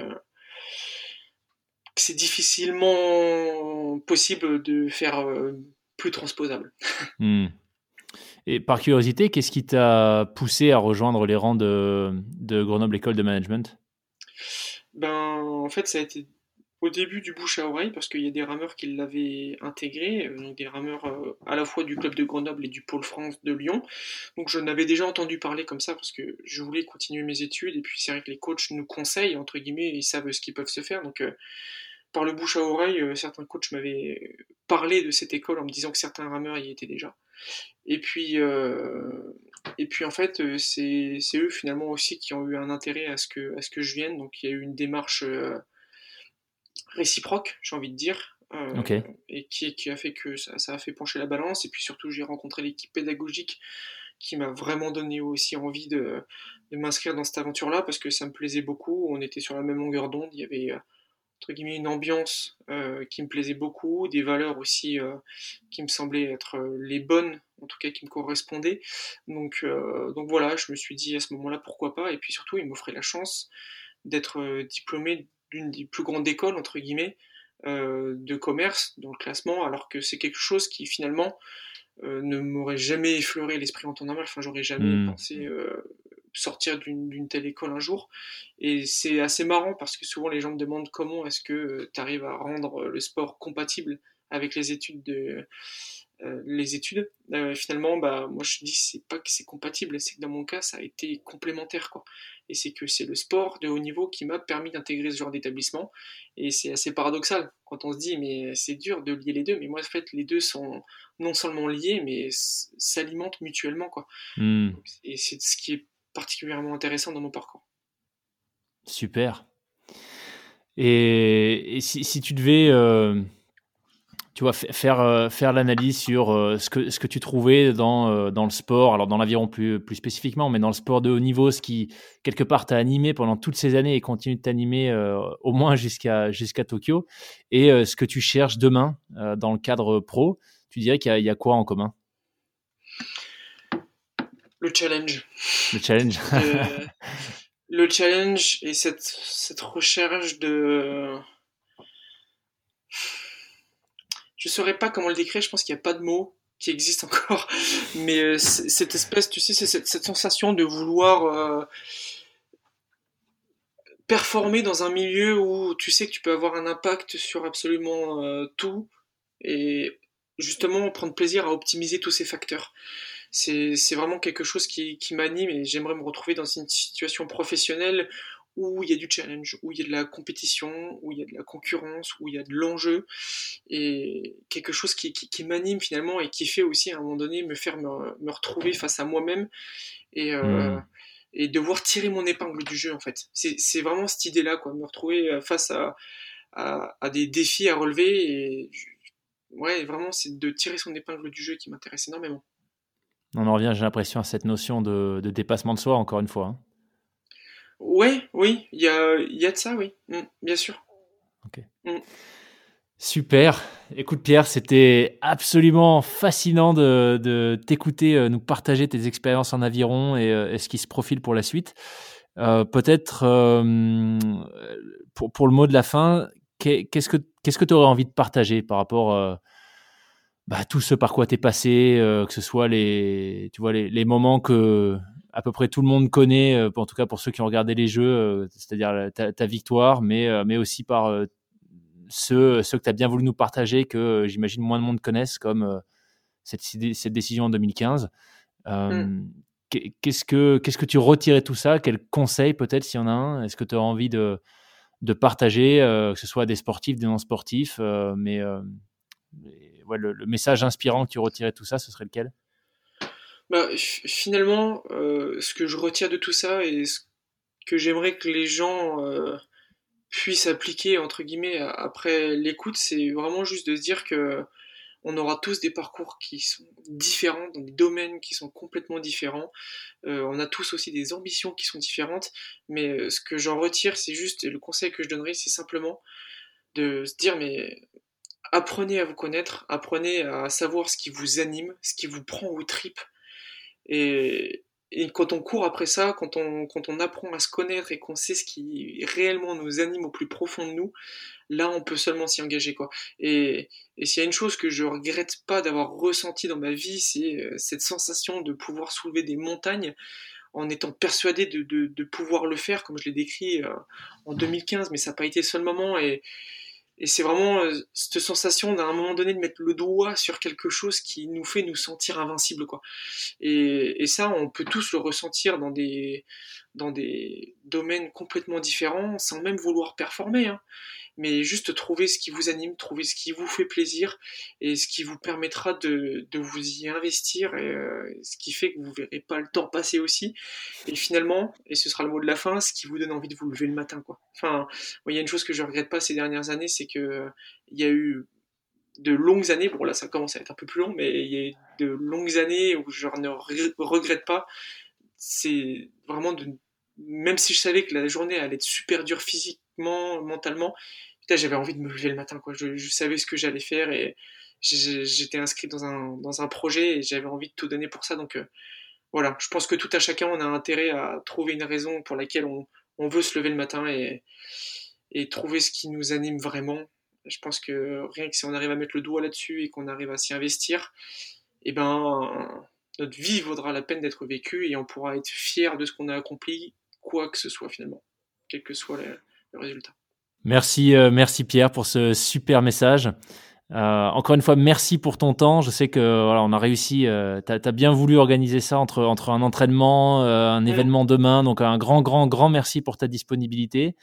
c'est difficilement possible de faire euh, plus transposable. Hmm. Et par curiosité, qu'est-ce qui t'a poussé à rejoindre les rangs de, de Grenoble École de Management? Ben, en fait, ça a été au début du bouche à oreille parce qu'il y a des rameurs qui l'avaient intégré, euh, donc des rameurs euh, à la fois du club de Grenoble et du pôle France de Lyon. Donc je n'avais déjà entendu parler comme ça parce que je voulais continuer mes études et puis c'est vrai que les coachs nous conseillent entre guillemets, ils savent ce qu'ils peuvent se faire. Donc euh, par le bouche à oreille, certains coachs m'avaient parlé de cette école en me disant que certains rameurs y étaient déjà. Et puis, et puis en fait, c'est eux finalement aussi qui ont eu un intérêt à ce que, à ce que je vienne. Donc il y a eu une démarche réciproque, j'ai envie de dire. Euh, et qui, qui, a fait que ça, ça, a fait pencher la balance. Et puis surtout, j'ai rencontré l'équipe pédagogique qui m'a vraiment donné aussi envie de, de m'inscrire dans cette aventure-là parce que ça me plaisait beaucoup. On était sur la même longueur d'onde. Il y avait entre guillemets une ambiance euh, qui me plaisait beaucoup, des valeurs aussi euh, qui me semblaient être les bonnes, en tout cas qui me correspondaient. Donc, donc voilà, je me suis dit à ce moment-là pourquoi pas. Et puis surtout, il m'offrait la chance d'être diplômé d'une des plus grandes écoles, entre guillemets, euh, de commerce dans le classement, alors que c'est quelque chose qui finalement euh, ne m'aurait jamais effleuré l'esprit en temps normal. Enfin, j'aurais jamais hmm. pensé euh, sortir d'une telle école un jour. Et c'est assez marrant parce que souvent les gens me demandent comment est-ce que tu arrives à rendre le sport compatible avec les études de, euh, les études. Euh, finalement, bah, moi je dis c'est pas que c'est compatible, c'est que dans mon cas ça a été complémentaire quoi. Et c'est que c'est le sport de haut niveau qui m'a permis d'intégrer ce genre d'établissement. Et c'est assez paradoxal quand on se dit mais c'est dur de lier les deux. Mais moi en fait les deux sont non seulement liés mais s'alimentent mutuellement quoi. Hmm. Et c'est ce qui est particulièrement intéressant dans mon parcours. Super. Et, si, tu devais euh, tu vois, faire, euh, faire l'analyse sur euh, ce, que, ce que tu trouvais dans, euh, dans le sport, alors dans l'aviron plus, plus spécifiquement, mais dans le sport de haut niveau, ce qui, quelque part, t'a animé pendant toutes ces années et continue de t'animer au moins jusqu'à jusqu'à Tokyo, et ce que tu cherches demain dans le cadre pro, tu dirais qu'il y, a quoi en commun? Le challenge. Le challenge. le challenge et cette, cette recherche de je saurais pas comment le décrire, je pense qu'il n'y a pas de mots qui existent encore, mais euh, cette espèce, tu sais, c'est cette, sensation de vouloir euh, performer dans un milieu où tu sais que tu peux avoir un impact sur absolument euh, tout et justement prendre plaisir à optimiser tous ces facteurs. C'est vraiment quelque chose qui, qui m'anime et j'aimerais me retrouver dans une situation professionnelle où il y a du challenge, où il y a de la compétition, où il y a de la concurrence, où il y a de l'enjeu, et quelque chose qui, qui, m'anime finalement et qui fait aussi à un moment donné me faire me, me retrouver face à moi-même et, euh, hmm. et devoir tirer mon épingle du jeu en fait. C'est vraiment cette idée-là, quoi, me retrouver face à, à, à, des défis à relever et ouais, vraiment c'est de tirer son épingle du jeu qui m'intéresse énormément. On en revient, j'ai l'impression, à cette notion de, de, dépassement de soi, encore une fois. Hein. Ouais, oui, il y a, y a de ça, oui, mm, bien sûr. Ok. Mm. Super. Écoute Pierre, c'était absolument fascinant de, de t'écouter, euh, nous partager tes expériences en aviron et, euh, ce qui se profile pour la suite. Euh, Peut-être euh, pour, pour, le mot de la fin, qu'est-ce que qu'est-ce que tu aurais envie de partager par rapport euh, bah, à tout ce par quoi tu es passé, que ce soit les, tu vois, les, les moments que à peu près tout le monde connaît, euh, en tout cas pour ceux qui ont regardé les jeux, euh, c'est-à-dire ta, victoire, mais, euh, mais aussi par ceux, ceux que tu as bien voulu nous partager, que j'imagine moins de monde connaissent, comme cette, cette décision en 2015. Mm. Qu'est-ce que qu'est-ce que tu retirais tout ça? Quel conseil peut-être s'il y en a un Est-ce que tu as envie de, de partager, que ce soit des sportifs, des non-sportifs, mais le, le, message inspirant que tu retirais tout ça, ce serait lequel? Bah, finalement, euh, ce que je retiens de tout ça et ce que j'aimerais que les gens euh, puissent appliquer entre guillemets après l'écoute, c'est vraiment juste de se dire que on aura tous des parcours qui sont différents, dans des domaines qui sont complètement différents. Euh, on a tous aussi des ambitions qui sont différentes, mais ce que j'en retire, c'est juste, et le conseil que je donnerais, c'est simplement de se dire, mais apprenez à vous connaître, apprenez à savoir ce qui vous anime, ce qui vous prend aux tripes, et, quand on court après ça, quand on, quand on apprend à se connaître et qu'on sait ce qui réellement nous anime au plus profond de nous, là on peut seulement s'y engager quoi. Et, s'il y a une chose que je regrette pas d'avoir ressenti dans ma vie, c'est euh, cette sensation de pouvoir soulever des montagnes en étant persuadé de, de, de pouvoir le faire, comme je l'ai décrit euh, en 2015, mais ça n'a pas été le seul moment. Et, et c'est vraiment euh, cette sensation d'un moment donné de mettre le doigt sur quelque chose qui nous fait nous sentir invincibles, quoi. Et, ça, on peut tous le ressentir dans des, dans des domaines complètement différents, sans même vouloir performer. Hein mais juste trouver ce qui vous anime, trouver ce qui vous fait plaisir et ce qui vous permettra de, de vous y investir et euh, ce qui fait que vous verrez pas le temps passer aussi. Et finalement, et ce sera le mot de la fin, ce qui vous donne envie de vous lever le matin, quoi. Enfin, il y a une chose que je regrette pas ces dernières années, c'est que il y a eu de longues années, bon là ça commence à être un peu plus long, mais il y a eu de longues années où je ne regrette pas. C'est vraiment de, même si je savais que la journée allait être super dure mentalement, j'avais envie de me lever le matin. Je, savais ce que j'allais faire et j'étais inscrit dans un, projet et j'avais envie de tout donner pour ça. Donc euh, voilà, je pense que tout à chacun, on a intérêt à trouver une raison pour laquelle on, veut se lever le matin et, trouver ce qui nous anime vraiment. Je pense que rien que si on arrive à mettre le doigt là-dessus et qu'on arrive à s'y investir, eh ben notre vie vaudra la peine d'être vécue et on pourra être fier de ce qu'on a accompli, quoi que ce soit finalement, quel que soit le, résultat. Merci, euh, merci Pierre pour ce super message. Euh, encore une fois, merci pour ton temps. Je sais que voilà, on a réussi. Euh, tu as, bien voulu organiser ça entre, entre un entraînement, euh, un événement demain. Donc, un grand, grand, grand merci pour ta disponibilité.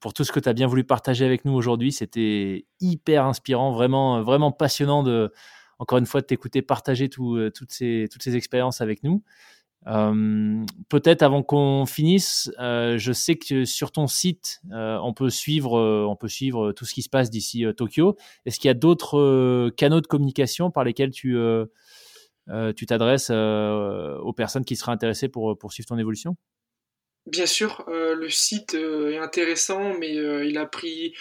Pour tout ce que tu as bien voulu partager avec nous aujourd'hui. C'était hyper inspirant, vraiment, vraiment passionnant de, encore une fois, de t'écouter partager tout, toutes, ces, toutes ces expériences avec nous. Euh, peut-être avant qu'on finisse, euh, je sais que sur ton site, euh, on peut suivre, on peut suivre tout ce qui se passe d'ici Tokyo. Est-ce qu'il y a d'autres canaux de communication par lesquels tu tu t'adresses aux personnes qui seraient intéressées pour poursuivre ton évolution? Bien sûr, le site est intéressant, mais il a pris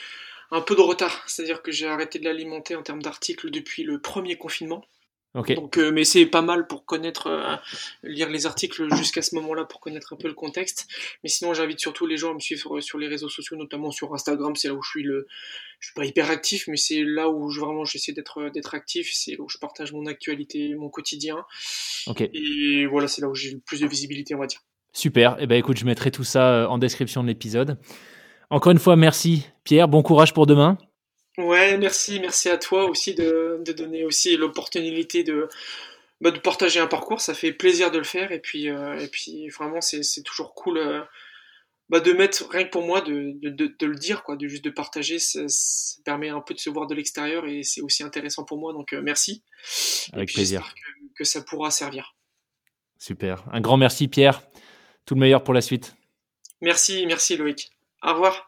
un peu de retard. C'est-à-dire que j'ai arrêté de l'alimenter en termes d'articles depuis le premier confinement. Donc, euh, mais c'est pas mal pour connaître, euh, lire les articles jusqu'à ce moment-là pour connaître un peu le contexte. Mais sinon, j'invite surtout les gens à me suivre sur les réseaux sociaux, notamment sur Instagram. C'est là où je suis le, je suis pas hyper actif, mais c'est là où je, vraiment j'essaie d'être d'être actif. C'est là où je partage mon actualité, mon quotidien. Et voilà, c'est là où j'ai le plus de visibilité, on va dire. Super. Et eh ben écoute, je mettrai tout ça euh, en description de l'épisode. Encore une fois, merci Pierre. Bon courage pour demain. Ouais, merci, merci à toi aussi de, de donner aussi l'opportunité de, bah, de partager un parcours. Ça fait plaisir de le faire et puis, euh, et puis vraiment c'est toujours cool euh, bah, de mettre rien que pour moi de, de, de, le dire quoi, de juste de partager. Ça, permet un peu de se voir de l'extérieur et c'est aussi intéressant pour moi. Donc euh, merci. Avec plaisir. Que, que ça pourra servir. Super. Un grand merci Pierre. Tout le meilleur pour la suite. Merci, merci Loïc. Au revoir.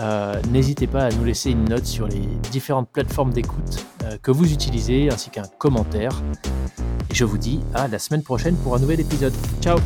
euh, n'hésitez pas à nous laisser une note sur les différentes plateformes d'écoute euh, que vous utilisez, ainsi qu'un commentaire. Je vous dis à la semaine prochaine pour un nouvel épisode. Ciao